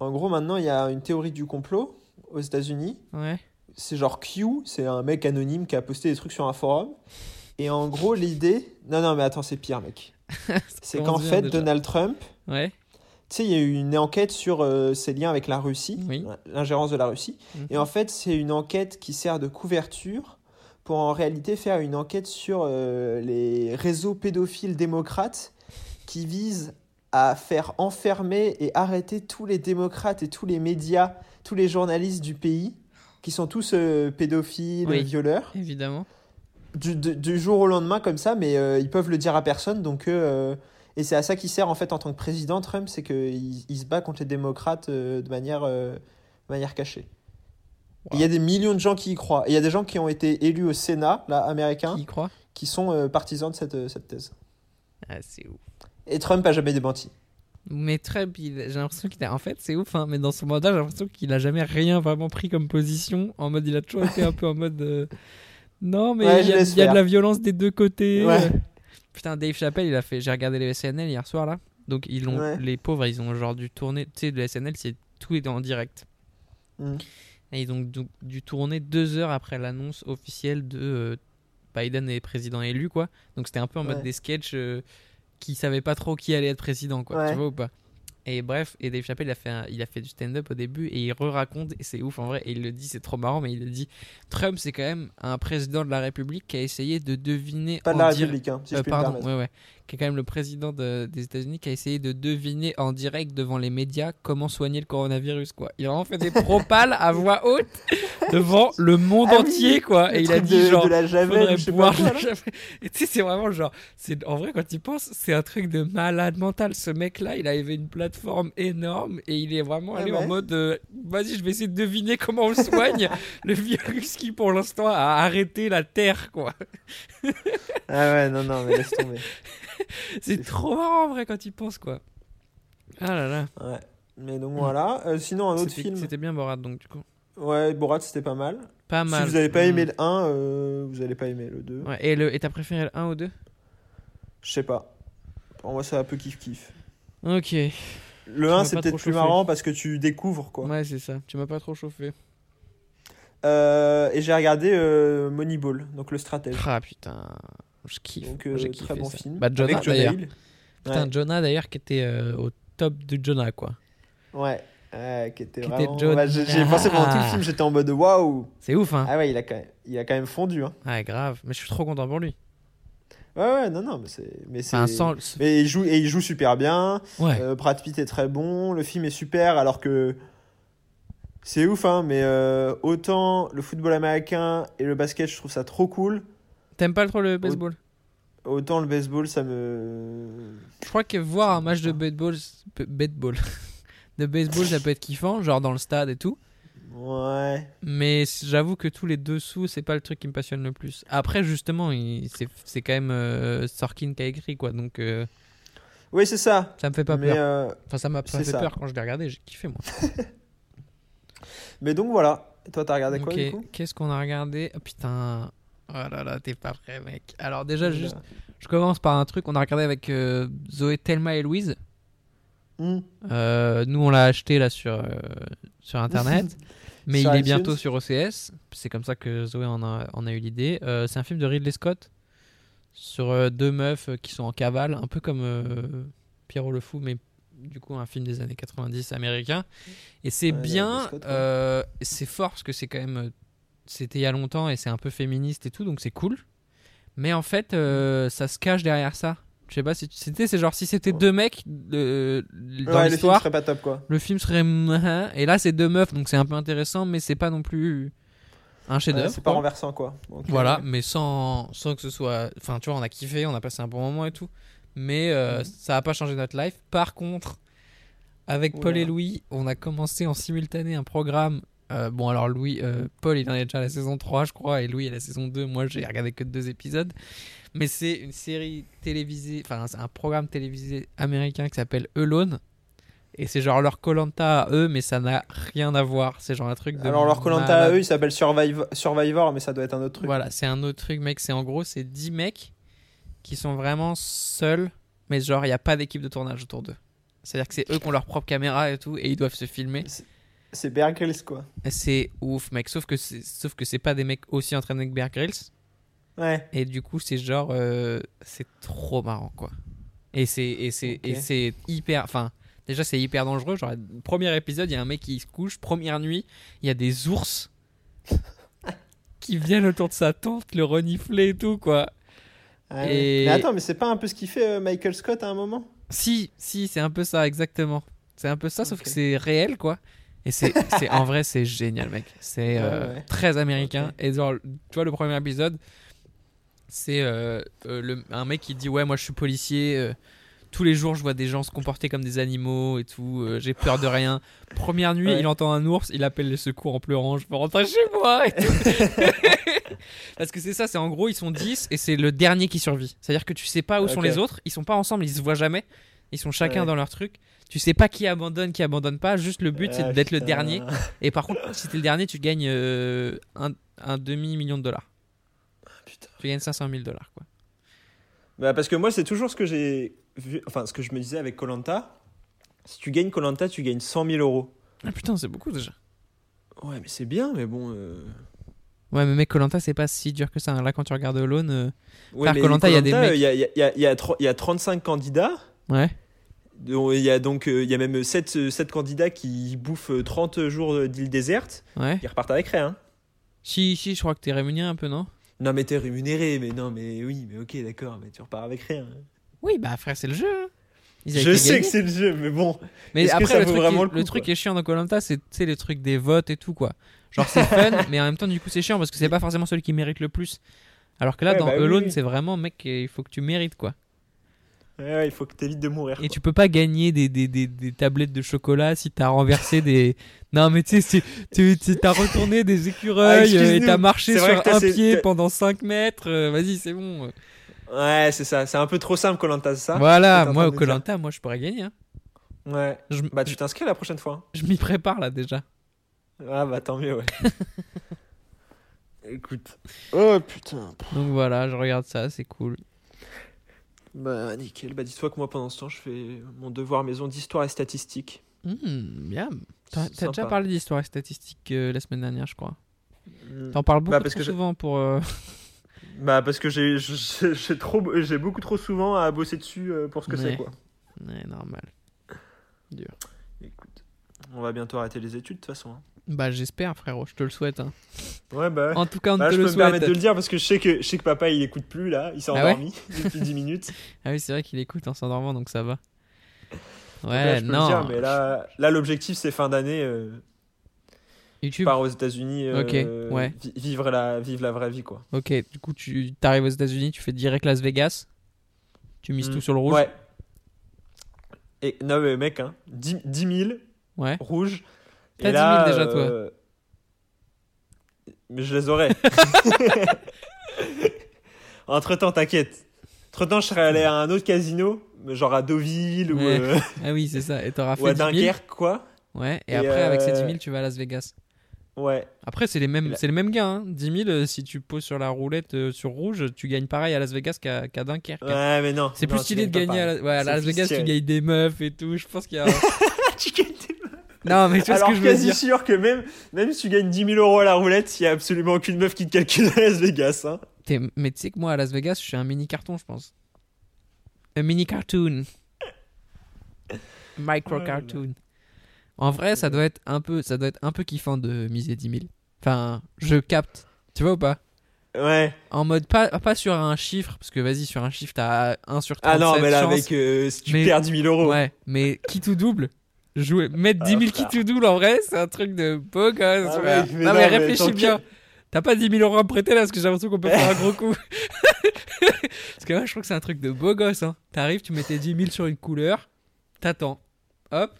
S6: En gros, maintenant, il y a une théorie du complot aux États-Unis.
S7: Ouais.
S6: C'est genre Q, c'est un mec anonyme qui a posté des trucs sur un forum. Et en gros, l'idée. Non, non, mais attends, c'est pire, mec. C'est qu'en fait,
S7: déjà.
S6: Donald Trump.
S7: Ouais.
S6: Tu sais, il y a eu une enquête sur euh, ses liens avec la Russie,
S7: Oui.
S6: l'ingérence de la Russie. Et
S7: Mhm.
S6: en fait, c'est une enquête qui sert de couverture pour en réalité faire une enquête sur euh, les réseaux pédophiles démocrates qui visent à faire enfermer et arrêter tous les démocrates et tous les médias, tous les journalistes du pays qui sont tous euh, pédophiles,
S7: Oui.
S6: violeurs,
S7: Évidemment.
S6: du, du- du jour au lendemain comme ça, mais euh, ils peuvent le dire à personne. Donc, euh, et c'est à ça qu'il sert en fait en tant que président Trump, c'est qu'il il se bat contre les démocrates euh, de manière, euh, de manière cachée. Il y a des millions de gens qui y croient. Et il y a des gens qui ont été élus au Sénat, là, américain,
S7: Qui y croit
S6: qui sont euh, partisans de cette, cette thèse.
S7: Ah, c'est ouf.
S6: Et Trump a jamais démenti.
S7: Mais Trump, il- j'ai l'impression qu'il a. En fait, c'est ouf, hein, mais dans son mandat, j'ai l'impression qu'il a jamais rien vraiment pris comme position. En mode, il a toujours été un peu en mode. euh, Non, mais
S6: Ouais,
S7: il y, a- il y a de la violence des deux côtés.
S6: Ouais.
S7: Putain, Dave Chappelle, il a fait. J'ai regardé les SNL hier soir là. Donc, ils l'ont.
S6: Ouais.
S7: Les pauvres, ils ont genre dû tourner. Tu sais, le SNL, c'est tout est en direct.
S6: Mm.
S7: Et ils ont dû, dû tourner deux heures après l'annonce officielle de euh, Biden est président élu, quoi. Donc c'était un peu en mode des sketchs euh, qui savaient pas trop qui allait être président, quoi.
S6: Ouais.
S7: Tu vois ou pas? Et bref, et Dave Chappelle, il a fait, un- il a fait du stand-up au début et il re-raconte, et c'est ouf en vrai, et il le dit, c'est trop marrant, mais il le dit Trump, c'est quand même un président de la République qui a essayé de deviner.
S6: Pas de la République, hein, si
S7: euh,
S6: je puis
S7: pardon,
S6: me
S7: ouais. Qui est quand même le président de- des États-Unis qui a essayé de deviner en direct devant les médias comment soigner le coronavirus, quoi. Il a vraiment fait des propales à voix haute devant le monde
S6: Ah oui,
S7: entier, quoi. Et il a dit
S6: de,
S7: genre.
S6: de la javel, je sais
S7: boire
S6: pas
S7: la javel. Et tu sais, c'est vraiment genre. c'est En vrai, quand il pense, c'est un truc de malade mental. Ce mec-là, il avait une plateforme énorme et il est vraiment
S6: Ah
S7: allé
S6: ouais.
S7: en mode euh, vas-y, je vais essayer de deviner comment on soigne. le virus qui, pour l'instant, a arrêté la Terre, quoi.
S6: Ah ouais, non, non, mais laisse tomber.
S7: C'est trop marrant, en vrai, quand il pense, quoi. Ah là là.
S6: Ouais. Mais donc voilà. Euh, sinon, un autre film.
S7: c'était bien Borat, donc, du coup.
S6: Ouais, Borat, c'était pas mal.
S7: Pas mal.
S6: Si vous n'avez pas aimé
S7: Mm.
S6: le 1, euh, vous allez pas aimer le 2.
S7: Ouais, et le- et t'as préféré le 1 ou 2
S6: Je sais pas. Pour moi, c'est un peu kiff-kiff.
S7: Ok.
S6: Le
S7: m'as
S6: 1, c'est peut-être plus
S7: chauffé.
S6: marrant parce que tu découvres, quoi.
S7: Ouais, c'est ça. Tu m'as pas trop chauffé.
S6: Euh, et j'ai regardé euh, Moneyball, donc le stratège.
S7: Ah putain. Je kiffe.
S6: Donc, euh,
S7: j'ai
S6: très
S7: kiffé
S6: bon
S7: ça.
S6: film.
S7: Bah, Jonah, d'ailleurs.
S6: Hill.
S7: Putain,
S6: Ouais.
S7: Jonah d'ailleurs qui était euh, au top du Jonah quoi.
S6: Ouais. Ouais, qui était
S7: Qui était
S6: vraiment.
S7: John-
S6: j'ai pensé pendant tout le
S7: Ah.
S6: film, j'étais en mode waouh.
S7: C'est ouf hein.
S6: Ah ouais, il a quand même, il a quand même fondu. Hein.
S7: Ouais, grave. Mais je suis trop content pour lui.
S6: Ouais, ouais, non, non, mais c'est. Mais, c'est-
S7: Enfin, sans...
S6: mais il joue, et il joue super bien.
S7: Ouais.
S6: Euh, Brad Pitt est très bon. Le film est super, alors que. C'est ouf, hein, mais euh, autant le football américain et le basket, je trouve ça trop cool.
S7: T'aimes pas trop le baseball?
S6: Autant le baseball, ça me.
S7: Je crois que voir un match de baseball, baseball, de baseball, ça peut être kiffant, genre dans le stade et tout.
S6: Ouais.
S7: Mais j'avoue que tous les dessous, c'est pas le truc qui me passionne le plus. Après, justement, c'est quand même euh, Sorkin qui a écrit quoi, donc euh,
S6: Oui, c'est ça.
S7: ça me fait pas
S6: mais,
S7: peur.
S6: euh,
S7: Enfin, ça m'a pas fait
S6: ça.
S7: peur quand je l'ai regardé, j'ai kiffé moi.
S6: mais donc voilà. Et toi, t'as regardé quoi
S7: Ok,
S6: du coup?
S7: qu'est-ce qu'on a regardé? Oh putain, oh là là, t'es pas prêt, mec. Alors déjà, juste, je commence par un truc. On a regardé avec euh, Zoé, Thelma et Louise.
S6: Hmm.
S7: Euh, nous, on l'a acheté là sur euh, sur internet, mais
S6: Sur
S7: il est bientôt sur OCS. C'est comme ça que Zoé en a, en a eu l'idée. C'est un film de Ridley Scott sur deux meufs qui sont en cavale, un peu comme Pierrot le fou, mais du coup un film des années 90 américain. Et c'est
S6: Ouais,
S7: bien, c'est fort parce que c'est quand même, c'était il y a longtemps et c'est un peu féministe et tout, donc c'est cool. Mais en fait, euh, ça se cache derrière ça. Je sais pas si c'était, c'est genre si c'était deux mecs euh, dans
S6: Ouais, le film
S7: l'histoire,
S6: serait pas top quoi.
S7: le film serait et là c'est deux meufs donc c'est un peu intéressant mais c'est pas non plus un chef
S6: Ouais,
S7: d'œuvre
S6: c'est pas renversant quoi. Donc,
S7: voilà mais sans sans que ce soit enfin tu vois on a kiffé on a passé un bon moment et tout mais euh,
S6: Mhm.
S7: ça a pas changé notre life par contre avec Paul et Louis on a commencé en simultané un programme euh, bon alors Louis euh, Paul il en est déjà à la saison 3 je crois et Louis à la saison 2 moi j'ai regardé que deux épisodes mais c'est une série télévisée enfin c'est un programme télévisé américain qui s'appelle Alone et c'est genre leur Colanta à eux mais ça n'a rien à voir c'est genre un truc de
S6: Alors leur Colanta à eux, il s'appelle Survivor, Survivor, mais ça doit être un autre truc.
S7: Voilà, c'est un autre truc, mec. C'est en gros, c'est 10 mecs qui sont vraiment seuls, mais genre, il n'y a pas d'équipe de tournage autour d'eux. C'est-à-dire que c'est eux qui ont leur propre caméra et tout, et ils doivent se filmer.
S6: C'est Bear Grylls quoi.
S7: C'est ouf, mec. Sauf que c'est, sauf que c'est pas des mecs aussi entraînés que Bear Grylls.
S6: Ouais.
S7: Et du coup, c'est genre, euh, c'est trop marrant, quoi. Et c'est, et c'est, et c'est hyper, enfin, déjà, c'est hyper dangereux. Genre, premier épisode, il y a un mec qui se couche. Première nuit, il y a des ours qui viennent autour de sa tente, le renifler et tout, quoi.
S6: Ouais.
S7: Et-
S6: Mais attends, mais c'est pas un peu ce qu'il fait euh, Michael Scott à un moment?
S7: Si, si, c'est un peu ça, exactement. C'est un peu ça, sauf que c'est réel, quoi. Et c'est, en vrai, c'est génial, mec. C'est euh,
S6: Ouais, ouais.
S7: très américain. Et genre, tu vois, le premier épisode, c'est euh, euh, un mec qui dit Ouais, moi je suis policier. tous les jours, je vois des gens se comporter comme des animaux et tout. j'ai peur de rien. Première nuit,
S6: Ouais.
S7: il entend un ours, il appelle les secours en pleurant Je peux rentrer chez moi. et tout. Parce que c'est ça, c'est en gros, ils sont 10 et c'est le dernier qui survit. C'est-à-dire que tu sais pas où sont les autres, ils sont pas ensemble, ils se voient jamais. Ils sont chacun
S6: Ouais.
S7: dans leur truc. Tu sais pas qui abandonne, qui abandonne pas. Juste le but, c'est
S6: Ah,
S7: d'être le dernier. Et par contre, si t'es le dernier, tu gagnes euh, un, un demi-million de dollars.
S6: Putain.
S7: Tu gagnes 500 000 dollars, quoi.
S6: Bah, parce que moi, c'est toujours ce que j'ai vu, enfin, ce que je me disais avec Colanta. Si tu gagnes Colanta, tu gagnes 100 000 euros.
S7: Ah putain, c'est beaucoup déjà.
S6: Ouais, mais c'est bien, mais bon. euh,
S7: Ouais, mais mec, Colanta, c'est pas si dur que ça. hein. Là, quand tu regardes Alone, euh,
S6: Ouais,
S7: Koh-Lanta, il y a des mecs-
S6: Il y a, il y a- y a- y y a 35 candidats.
S7: Ouais.
S6: Il y a donc euh, il y a même 7, candidats qui bouffent 30 jours d'île déserte.
S7: Ouais.
S6: Ils repartent avec rien.
S7: Si, si, je crois que t'es rémunéré un peu, non?
S6: Non, mais t'es rémunéré. Mais non, mais oui, mais ok, d'accord. Mais tu repars avec rien.
S7: Oui, bah frère, c'est le jeu. hein. Ils avaient
S6: Je
S7: été
S6: sais
S7: gagnés.
S6: que c'est le jeu, mais bon.
S7: Mais
S6: Est-ce que
S7: après,
S6: ça
S7: le
S6: vaut
S7: truc,
S6: vraiment
S7: qui,
S6: le coup,
S7: le truc
S6: quoi
S7: qui est chiant dans Colanta, c'est tu sais, les trucs des votes et tout, quoi. Genre c'est fun, mais en même temps du coup c'est chiant parce que c'est pas forcément celui qui mérite le plus. Alors que là
S6: Ouais,
S7: dans
S6: bah oui,
S7: Alone
S6: oui.
S7: c'est vraiment mec il faut que tu mérites quoi.
S6: Ouais, il faut que t'évites de mourir.
S7: Et
S6: quoi.
S7: tu peux pas gagner des, des, des, des tablettes de chocolat si t'as renversé des. Non, mais tu sais, tu tu- t'as retourné des
S6: Ah,
S7: écureuils euh, et t'as marché sur un pied pendant 5 mètres. euh, Vas-y, c'est bon.
S6: Ouais, c'est ça. C'est un peu trop simple, Colanta, ça?
S7: Voilà, moi au. Colanta, moi je pourrais gagner. hein.
S6: Ouais.
S7: Je,
S6: Bah, tu t'inscris la prochaine fois.
S7: je m'y prépare là déjà.
S6: Ah, bah, tant mieux, ouais. Écoute. Oh putain.
S7: Donc voilà, je regarde ça, c'est cool.
S6: Bah, nickel. Bah, dis-toi que moi, pendant ce temps, je fais mon devoir maison d'histoire et statistique.
S7: Hmm, bien. T'as déjà parlé d'histoire et statistique euh, la semaine dernière, je crois.
S6: Mm.
S7: T'en parles beaucoup
S6: Bah, parce
S7: trop
S6: que
S7: souvent pour. euh,
S6: Bah, parce que j'ai j'ai- j'ai trop, j'ai beaucoup trop souvent à bosser dessus euh, pour ce que
S7: Ouais.
S6: c'est, quoi.
S7: Ouais, normal. Dur.
S6: Écoute. On va bientôt arrêter les études, de toute façon. hein.
S7: Bah j'espère, frérot, je te le souhaite. hein.
S6: Ouais, bah.
S7: En tout cas, on
S6: Bah,
S7: te
S6: je
S7: le
S6: peux me permettre
S7: souhaite.
S6: de le dire parce que je sais que, je sais que papa il écoute plus là, il s'est
S7: Ah ouais
S6: endormi depuis 10 minutes.
S7: Ah oui, c'est vrai qu'il écoute en s'endormant, donc ça va. Ouais,
S6: là, je peux
S7: non.
S6: le dire, mais là, là l'objectif c'est fin d'année, euh,
S7: YouTube.
S6: pars aux États-Unis, euh,
S7: ouais.
S6: vi- vivre, la, vivre la vraie vie quoi.
S7: Ok, du coup, tu t'arrives aux États-Unis, tu fais direct Las Vegas. Tu mises
S6: Mm.
S7: tout sur le rouge.
S6: Ouais. Et non, mais mec, hein, 10, 10 000
S7: Ouais.
S6: rouge.
S7: T'as
S6: Et
S7: 10 000
S6: là,
S7: déjà, toi.
S6: euh, Mais je les aurai. Entre temps, t'inquiète. Entre temps, je serais allé à un autre casino, genre à Deauville ou,
S7: Ouais.
S6: euh,
S7: Ah oui, c'est ça. Et t'auras
S6: ou à
S7: fait 10 000.
S6: Dunkerque, quoi.
S7: Ouais. Et,
S6: Et,
S7: après, avec ces
S6: euh,
S7: 10 000, tu vas à Las Vegas.
S6: Ouais.
S7: Après, c'est les mêmes, c'est les mêmes gains. Hein. 10 000, euh, si tu poses sur la roulette euh, sur rouge, tu gagnes pareil à Las Vegas qu'à qu'à Dunkerque.
S6: Ouais, mais non.
S7: C'est
S6: non,
S7: plus
S6: tu
S7: stylé de gagner à, la- ouais, à Las Vegas, tu gagnes des meufs et tout. Je pense qu'il y a.
S6: tu
S7: non, mais tu vois
S6: Alors,
S7: ce que je veux
S6: quasi
S7: dire.
S6: sûr que même, même si tu gagnes 10 000 euros à la roulette, il y a absolument aucune meuf qui te calcule à Las Vegas. Hein.
S7: Mais tu sais que moi, à Las Vegas, je suis un mini carton, je pense. Un mini cartoon. Micro cartoon. En vrai, ça doit être un peu, ça doit être un peu kiffant de miser 10 000. Enfin, je capte. Tu vois ou pas?
S6: Ouais.
S7: En mode pas, pas sur un chiffre, parce que vas-y, sur un chiffre, t'as 1 sur 37
S6: Ah non, mais là,
S7: chance.
S6: avec, euh, si tu
S7: Mais-
S6: perds 10 000 euros.
S7: Ouais, mais qui tout double Jouer, mettre 10 000
S6: Ah,
S7: tout double, en vrai, c'est un truc de beau gosse.
S6: Ah, mais
S7: non, mais
S6: mais
S7: réfléchis bien. T'as pas 10 000 euros à me prêter là, parce que j'ai l'impression qu'on peut faire un gros coup. parce que moi, je trouve que c'est un truc de beau gosse. Hein. T'arrives, tu mets tes 10 000 sur une couleur, t'attends. Hop,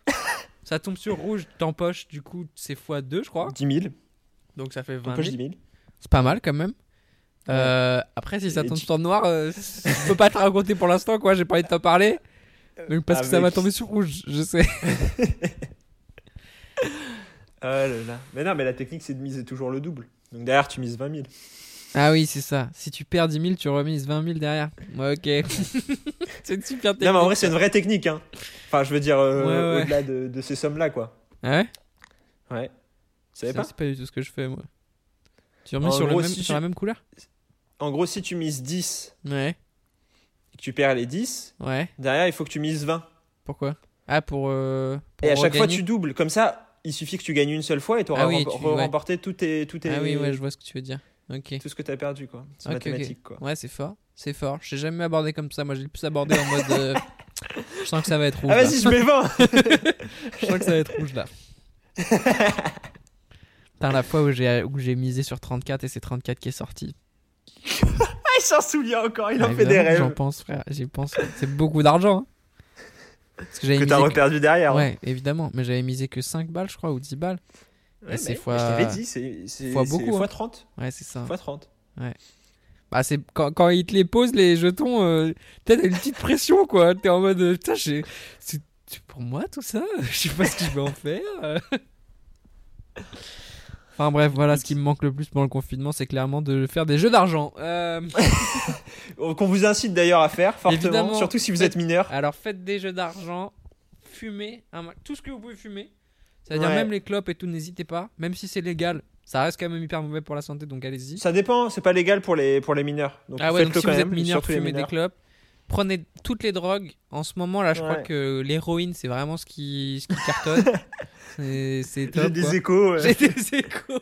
S7: ça tombe sur rouge, t'empoches, du coup, c'est x2, je crois.
S6: 10 000.
S7: Donc ça fait 20
S6: Empoche
S7: 000.
S6: 10 000.
S7: C'est pas mal quand même. Euh, après, si ça tombe sur noir, euh, je peux pas te raconter pour l'instant, quoi. J'ai pas envie de t'en parler. Donc, parce que ça va tomber sur rouge, je sais.
S6: Ah là là. Mais non, mais la technique, c'est de miser toujours le double. Donc derrière, tu mises 20 000.
S7: Ah oui, c'est ça. Si tu perds 10 000, tu remises 20 000 derrière. Ouais, ok. c'est une super technique.
S6: Non, mais en vrai, c'est une vraie technique. Hein. Enfin, je veux dire, euh,
S7: Ouais, ouais.
S6: au-delà de, de ces sommes-là, quoi.
S7: Ah ouais?
S6: Ouais.
S7: Ça,
S6: pas?
S7: C'est pas du tout ce que je fais, moi. Tu remets
S6: En
S7: sur, le même,
S6: si
S7: sur
S6: tu-
S7: la même couleur?
S6: En gros, si tu mises 10
S7: Ouais.
S6: Tu perds les 10,
S7: Ouais.
S6: derrière, il faut que tu mises 20.
S7: Pourquoi? Ah, pour. euh, pour
S6: Et à chaque fois, tu doubles. Comme ça, il suffit que tu gagnes une seule fois et tu auras
S7: Ah oui, tu- ouais.
S6: remporté tout, tes, tout, tes-
S7: Ah oui, ouais, je vois ce que tu veux dire. Ok.
S6: tout ce que tu as perdu, quoi. C'est
S7: Ok, ok.
S6: mathématique, quoi.
S7: Ouais, c'est fort. C'est fort. Je jamais abordé comme ça. Moi, j'ai le plus abordé en mode. euh, Je sens que ça va être rouge.
S6: Ah, vas-y, je mets 20
S7: Je sens que ça va être rouge là. Putain, la fois où j'ai où j'ai misé sur 34 et c'est 34 qui est sorti.
S6: Il s'en souvient encore, il en
S7: Ah,
S6: fait des
S7: évidemment, J'en
S6: rêves.
S7: pense, frère. J'y pense. C'est beaucoup d'argent. hein. Parce que
S6: Que t'as
S7: que-
S6: reperdu derrière. hein.
S7: Ouais, évidemment. Mais j'avais misé que 5 balles, je crois, ou 10 balles.
S6: Ouais,
S7: c'est fois-
S6: Je t'avais dit, c'est
S7: fois beaucoup,
S6: fois
S7: hein.
S6: 30.
S7: Ouais, c'est ça.
S6: Fois 30.
S7: Bah, c'est quand, quand ils te les posent, les jetons, euh, t'as une petite pression, quoi. T'es en mode, euh, putain, c'est pour moi tout ça? Je sais pas ce que je vais en faire. Enfin bref, voilà, ce qui me manque le plus pendant le confinement, c'est clairement de faire des jeux d'argent. Euh,
S6: Qu'on vous incite d'ailleurs à faire, fortement.
S7: Évidemment.
S6: Surtout si vous
S7: Faites-
S6: êtes mineur.
S7: alors faites des jeux d'argent, fumez, un tout ce que vous pouvez fumer. C'est-à-dire
S6: Ouais.
S7: même les clopes et tout, n'hésitez pas. Même si c'est légal, ça reste quand même hyper mauvais pour la santé, donc allez-y.
S6: Ça dépend, c'est pas légal pour les, pour les mineurs. Donc
S7: Ah ouais, donc si
S6: quand
S7: vous êtes
S6: même,
S7: mineur,
S6: surtout les
S7: fumez des clopes. Prenez toutes les drogues. En ce moment, là, je crois que l'héroïne, c'est vraiment ce qui, ce qui cartonne. c'est top.
S6: J'ai des
S7: quoi.
S6: échos. ouais.
S7: J'ai des échos.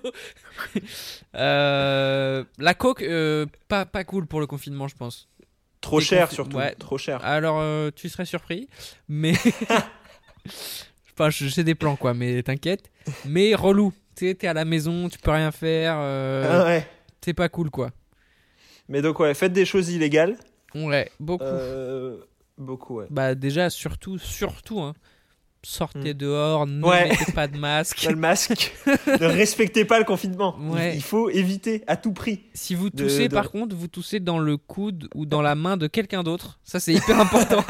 S7: Euh, la coke, euh, pas, pas cool pour le confinement, je pense.
S6: Trop
S7: des
S6: cher surtout.
S7: ouais.
S6: Trop cher.
S7: Alors, euh, tu serais surpris, mais. enfin, je- j'ai des plans, quoi, mais t'inquiète. Mais relou. t'es t'es à la maison, tu peux rien faire.
S6: Ah ouais.
S7: C'est pas cool, quoi.
S6: Mais donc, ouais, faites des choses illégales.
S7: Ouais, beaucoup.
S6: Euh, beaucoup, ouais.
S7: Bah, déjà, surtout, surtout, hein. Sortez
S6: Hmm.
S7: dehors, ne
S6: Ouais.
S7: mettez pas de masque.
S6: Le masque. ne respectez pas le confinement. Il-
S7: Ouais.
S6: Il faut éviter à tout prix.
S7: Si vous
S6: De-
S7: toussez,
S6: de-
S7: par contre, vous toussez dans le coude ou dans la main de quelqu'un d'autre. Ça, c'est hyper important.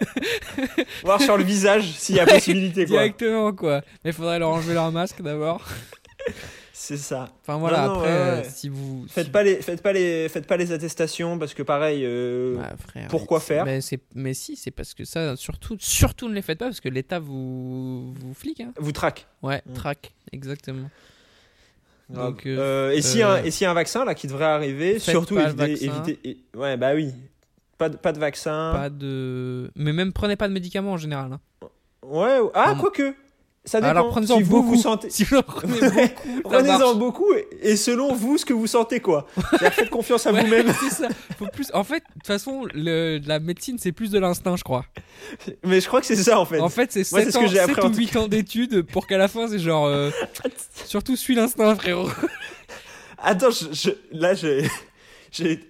S6: Voir sur le visage s'il y a
S7: Ouais,
S6: possibilité, quoi.
S7: Directement, quoi. Mais il faudrait leur enlever leur masque d'abord.
S6: C'est ça.
S7: Enfin, voilà,
S6: Non, non,
S7: après,
S6: ouais,
S7: euh,
S6: ouais.
S7: si vous.
S6: Faites
S7: si-
S6: pas les, faites pas les, faites pas les attestations parce que pareil. euh,
S7: Bah, frère,
S6: pourquoi faire
S7: mais, mais si, c'est parce que ça, surtout, surtout ne les faites pas parce que l'État vous, vous flique. Hein.
S6: Vous traque.
S7: Ouais,
S6: Mm.
S7: traque, exactement. Donc, euh,
S6: Euh, et s'il y, a
S7: euh,
S6: un- et s'il y a un vaccin là qui devrait arriver, surtout éviter,
S7: vaccin.
S6: éviter- et- Ouais, bah oui. Pas de, pas de vaccin.
S7: Pas de. Mais même prenez pas de médicaments en général. hein.
S6: Ouais. ou- Ah, quoique. Ça dépend.
S7: Alors prenez-en
S6: si vous
S7: beaucoup.
S6: vous sentez.
S7: Si vous en prenez beaucoup, ça
S6: Prenez-en beaucoup et- et selon vous ce que vous sentez quoi. Faites confiance à
S7: Ouais,
S6: vous-même.
S7: c'est ça. Faut plus... En fait, de toute façon, le... la médecine, c'est plus de l'instinct, je crois.
S6: Mais je crois que c'est ça en fait.
S7: En fait, c'est
S6: Moi,
S7: 7,
S6: c'est ce
S7: ans,
S6: que j'ai appris
S7: 7
S6: en
S7: ou
S6: tout
S7: 8 ans d'études pour qu'à la fin, c'est genre. euh, Surtout, suis l'instinct, frérot.
S6: Attends, je- je- là j'ai,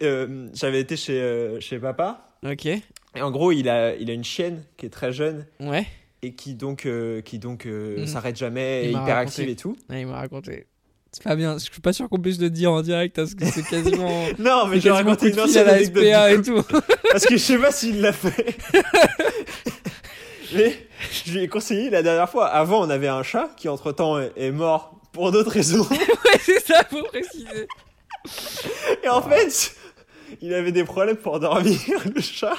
S6: euh, j'avais été chez, euh, chez papa.
S7: Ok.
S6: Et en gros, il a, il a une chienne qui est très jeune
S7: Ouais.
S6: Et qui donc, euh, qui donc euh,
S7: Mhm.
S6: s'arrête jamais,
S7: Il
S6: est
S7: m'a
S6: hyper
S7: raconté.
S6: active et tout.
S7: Ouais, il m'a raconté. C'est pas bien. Je suis pas sûr qu'on puisse le dire en direct parce que c'est quasiment.
S6: Non, mais j'ai raconté une
S7: fil à
S6: ancienne
S7: la SPA et tout.
S6: parce que je sais pas s'il l'a fait. mais je lui ai conseillé la dernière fois. Avant, on avait un chat qui entre temps est, est mort pour d'autres raisons.
S7: Ouais, c'est ça, faut préciser.
S6: Et en fait, il avait des problèmes pour dormir, le chat.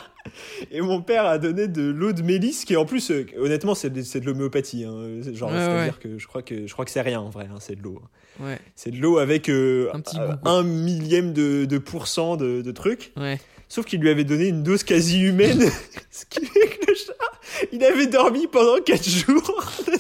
S6: Et mon père a donné de l'eau de mélisse, qui en plus, euh, honnêtement, c'est de, de l'homéopathie. Hein. Genre,
S7: Ouais,
S6: c'est-à-dire
S7: ouais.
S6: que je crois que je crois que c'est rien en vrai. hein, c'est de l'eau.
S7: Ouais,
S6: C'est de l'eau avec euh,
S7: Un petit
S6: euh, un millième de, de pourcent de, de trucs. Sauf qu'il lui avait donné une dose quasi humaine, ce qui fait que le chat, il avait dormi pendant 4 jours.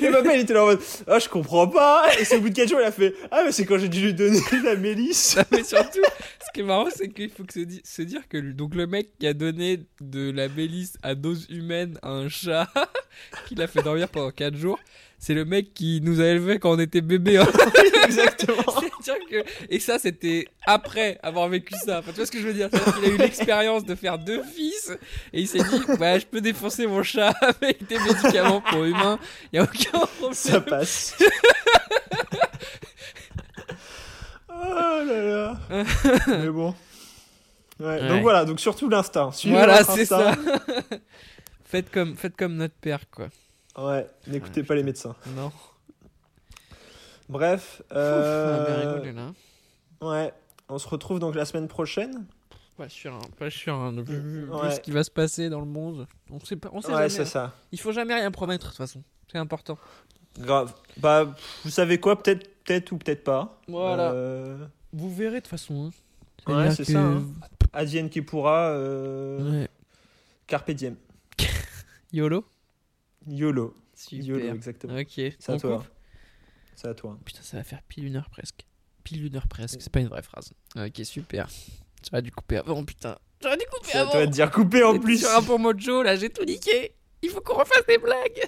S6: Et papa, il était là en mode Ah, je comprends pas. Et c'est au bout de 4 jours, il a fait Ah, mais c'est quand j'ai dû lui donner la mélisse.
S7: Mais surtout, ce qui est marrant, c'est qu'il faut que se, se dire que donc le mec qui a donné de la mélisse à dose humaine à un chat, qui l'a fait dormir pendant 4 jours, c'est le mec qui nous a élevés quand on était bébé. hein.
S6: Exactement.
S7: Que... Et ça, c'était après avoir vécu ça. Enfin, tu vois ce que je veux dire? Qu'il a eu l'expérience de faire deux fils et il s'est dit bah, je peux défoncer mon chat avec des médicaments pour humains, il n'y a aucun problème.
S6: Ça passe. oh là là. Mais bon. Ouais,
S7: Ouais.
S6: Donc voilà, donc surtout l'instinct.
S7: Voilà, c'est ça. faites, comme, faites comme notre père, quoi.
S6: Ouais, n'écoutez pas les médecins.
S7: Non.
S6: Bref,
S7: On a bien
S6: euh,
S7: rigolé là.
S6: ouais, on se retrouve donc la semaine prochaine.
S7: Pas sûr, hein, pas sûr. hein, vu- vu
S6: Ouais.
S7: ce qui va se passer dans le monde, on sait pas. On sait
S6: Ouais,
S7: jamais.
S6: c'est
S7: hein.
S6: ça.
S7: Il faut jamais rien promettre de toute façon. C'est important.
S6: Grave. Bah, vous savez quoi, peut-être, peut-être ou peut-être pas.
S7: Voilà.
S6: Euh,
S7: Vous verrez de toute façon. hein.
S6: Ouais, c'est
S7: que-
S6: ça, hein. Advienne qui pourra. Euh...
S7: Ouais.
S6: Carpe diem.
S7: YOLO.
S6: YOLO.
S7: Super.
S6: YOLO, exactement.
S7: Ok.
S6: C'est à toi. C'est à toi.
S7: Putain, ça va faire pile une heure presque. Pile une heure presque. C'est pas une vraie phrase. Ok, super. J'aurais dû couper avant, putain. J'aurais dû couper
S6: Ça
S7: avant.
S6: doit te dire couper en plus.
S7: Sur un pour Mojo, là, j'ai tout niqué. Il faut qu'on refasse des blagues.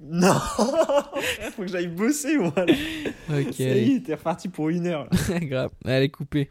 S6: Non Faut que j'aille bosser, moi. là.
S7: Ok.
S6: Ça y est, t'es reparti pour une heure.
S7: Grave. Allez, coupez.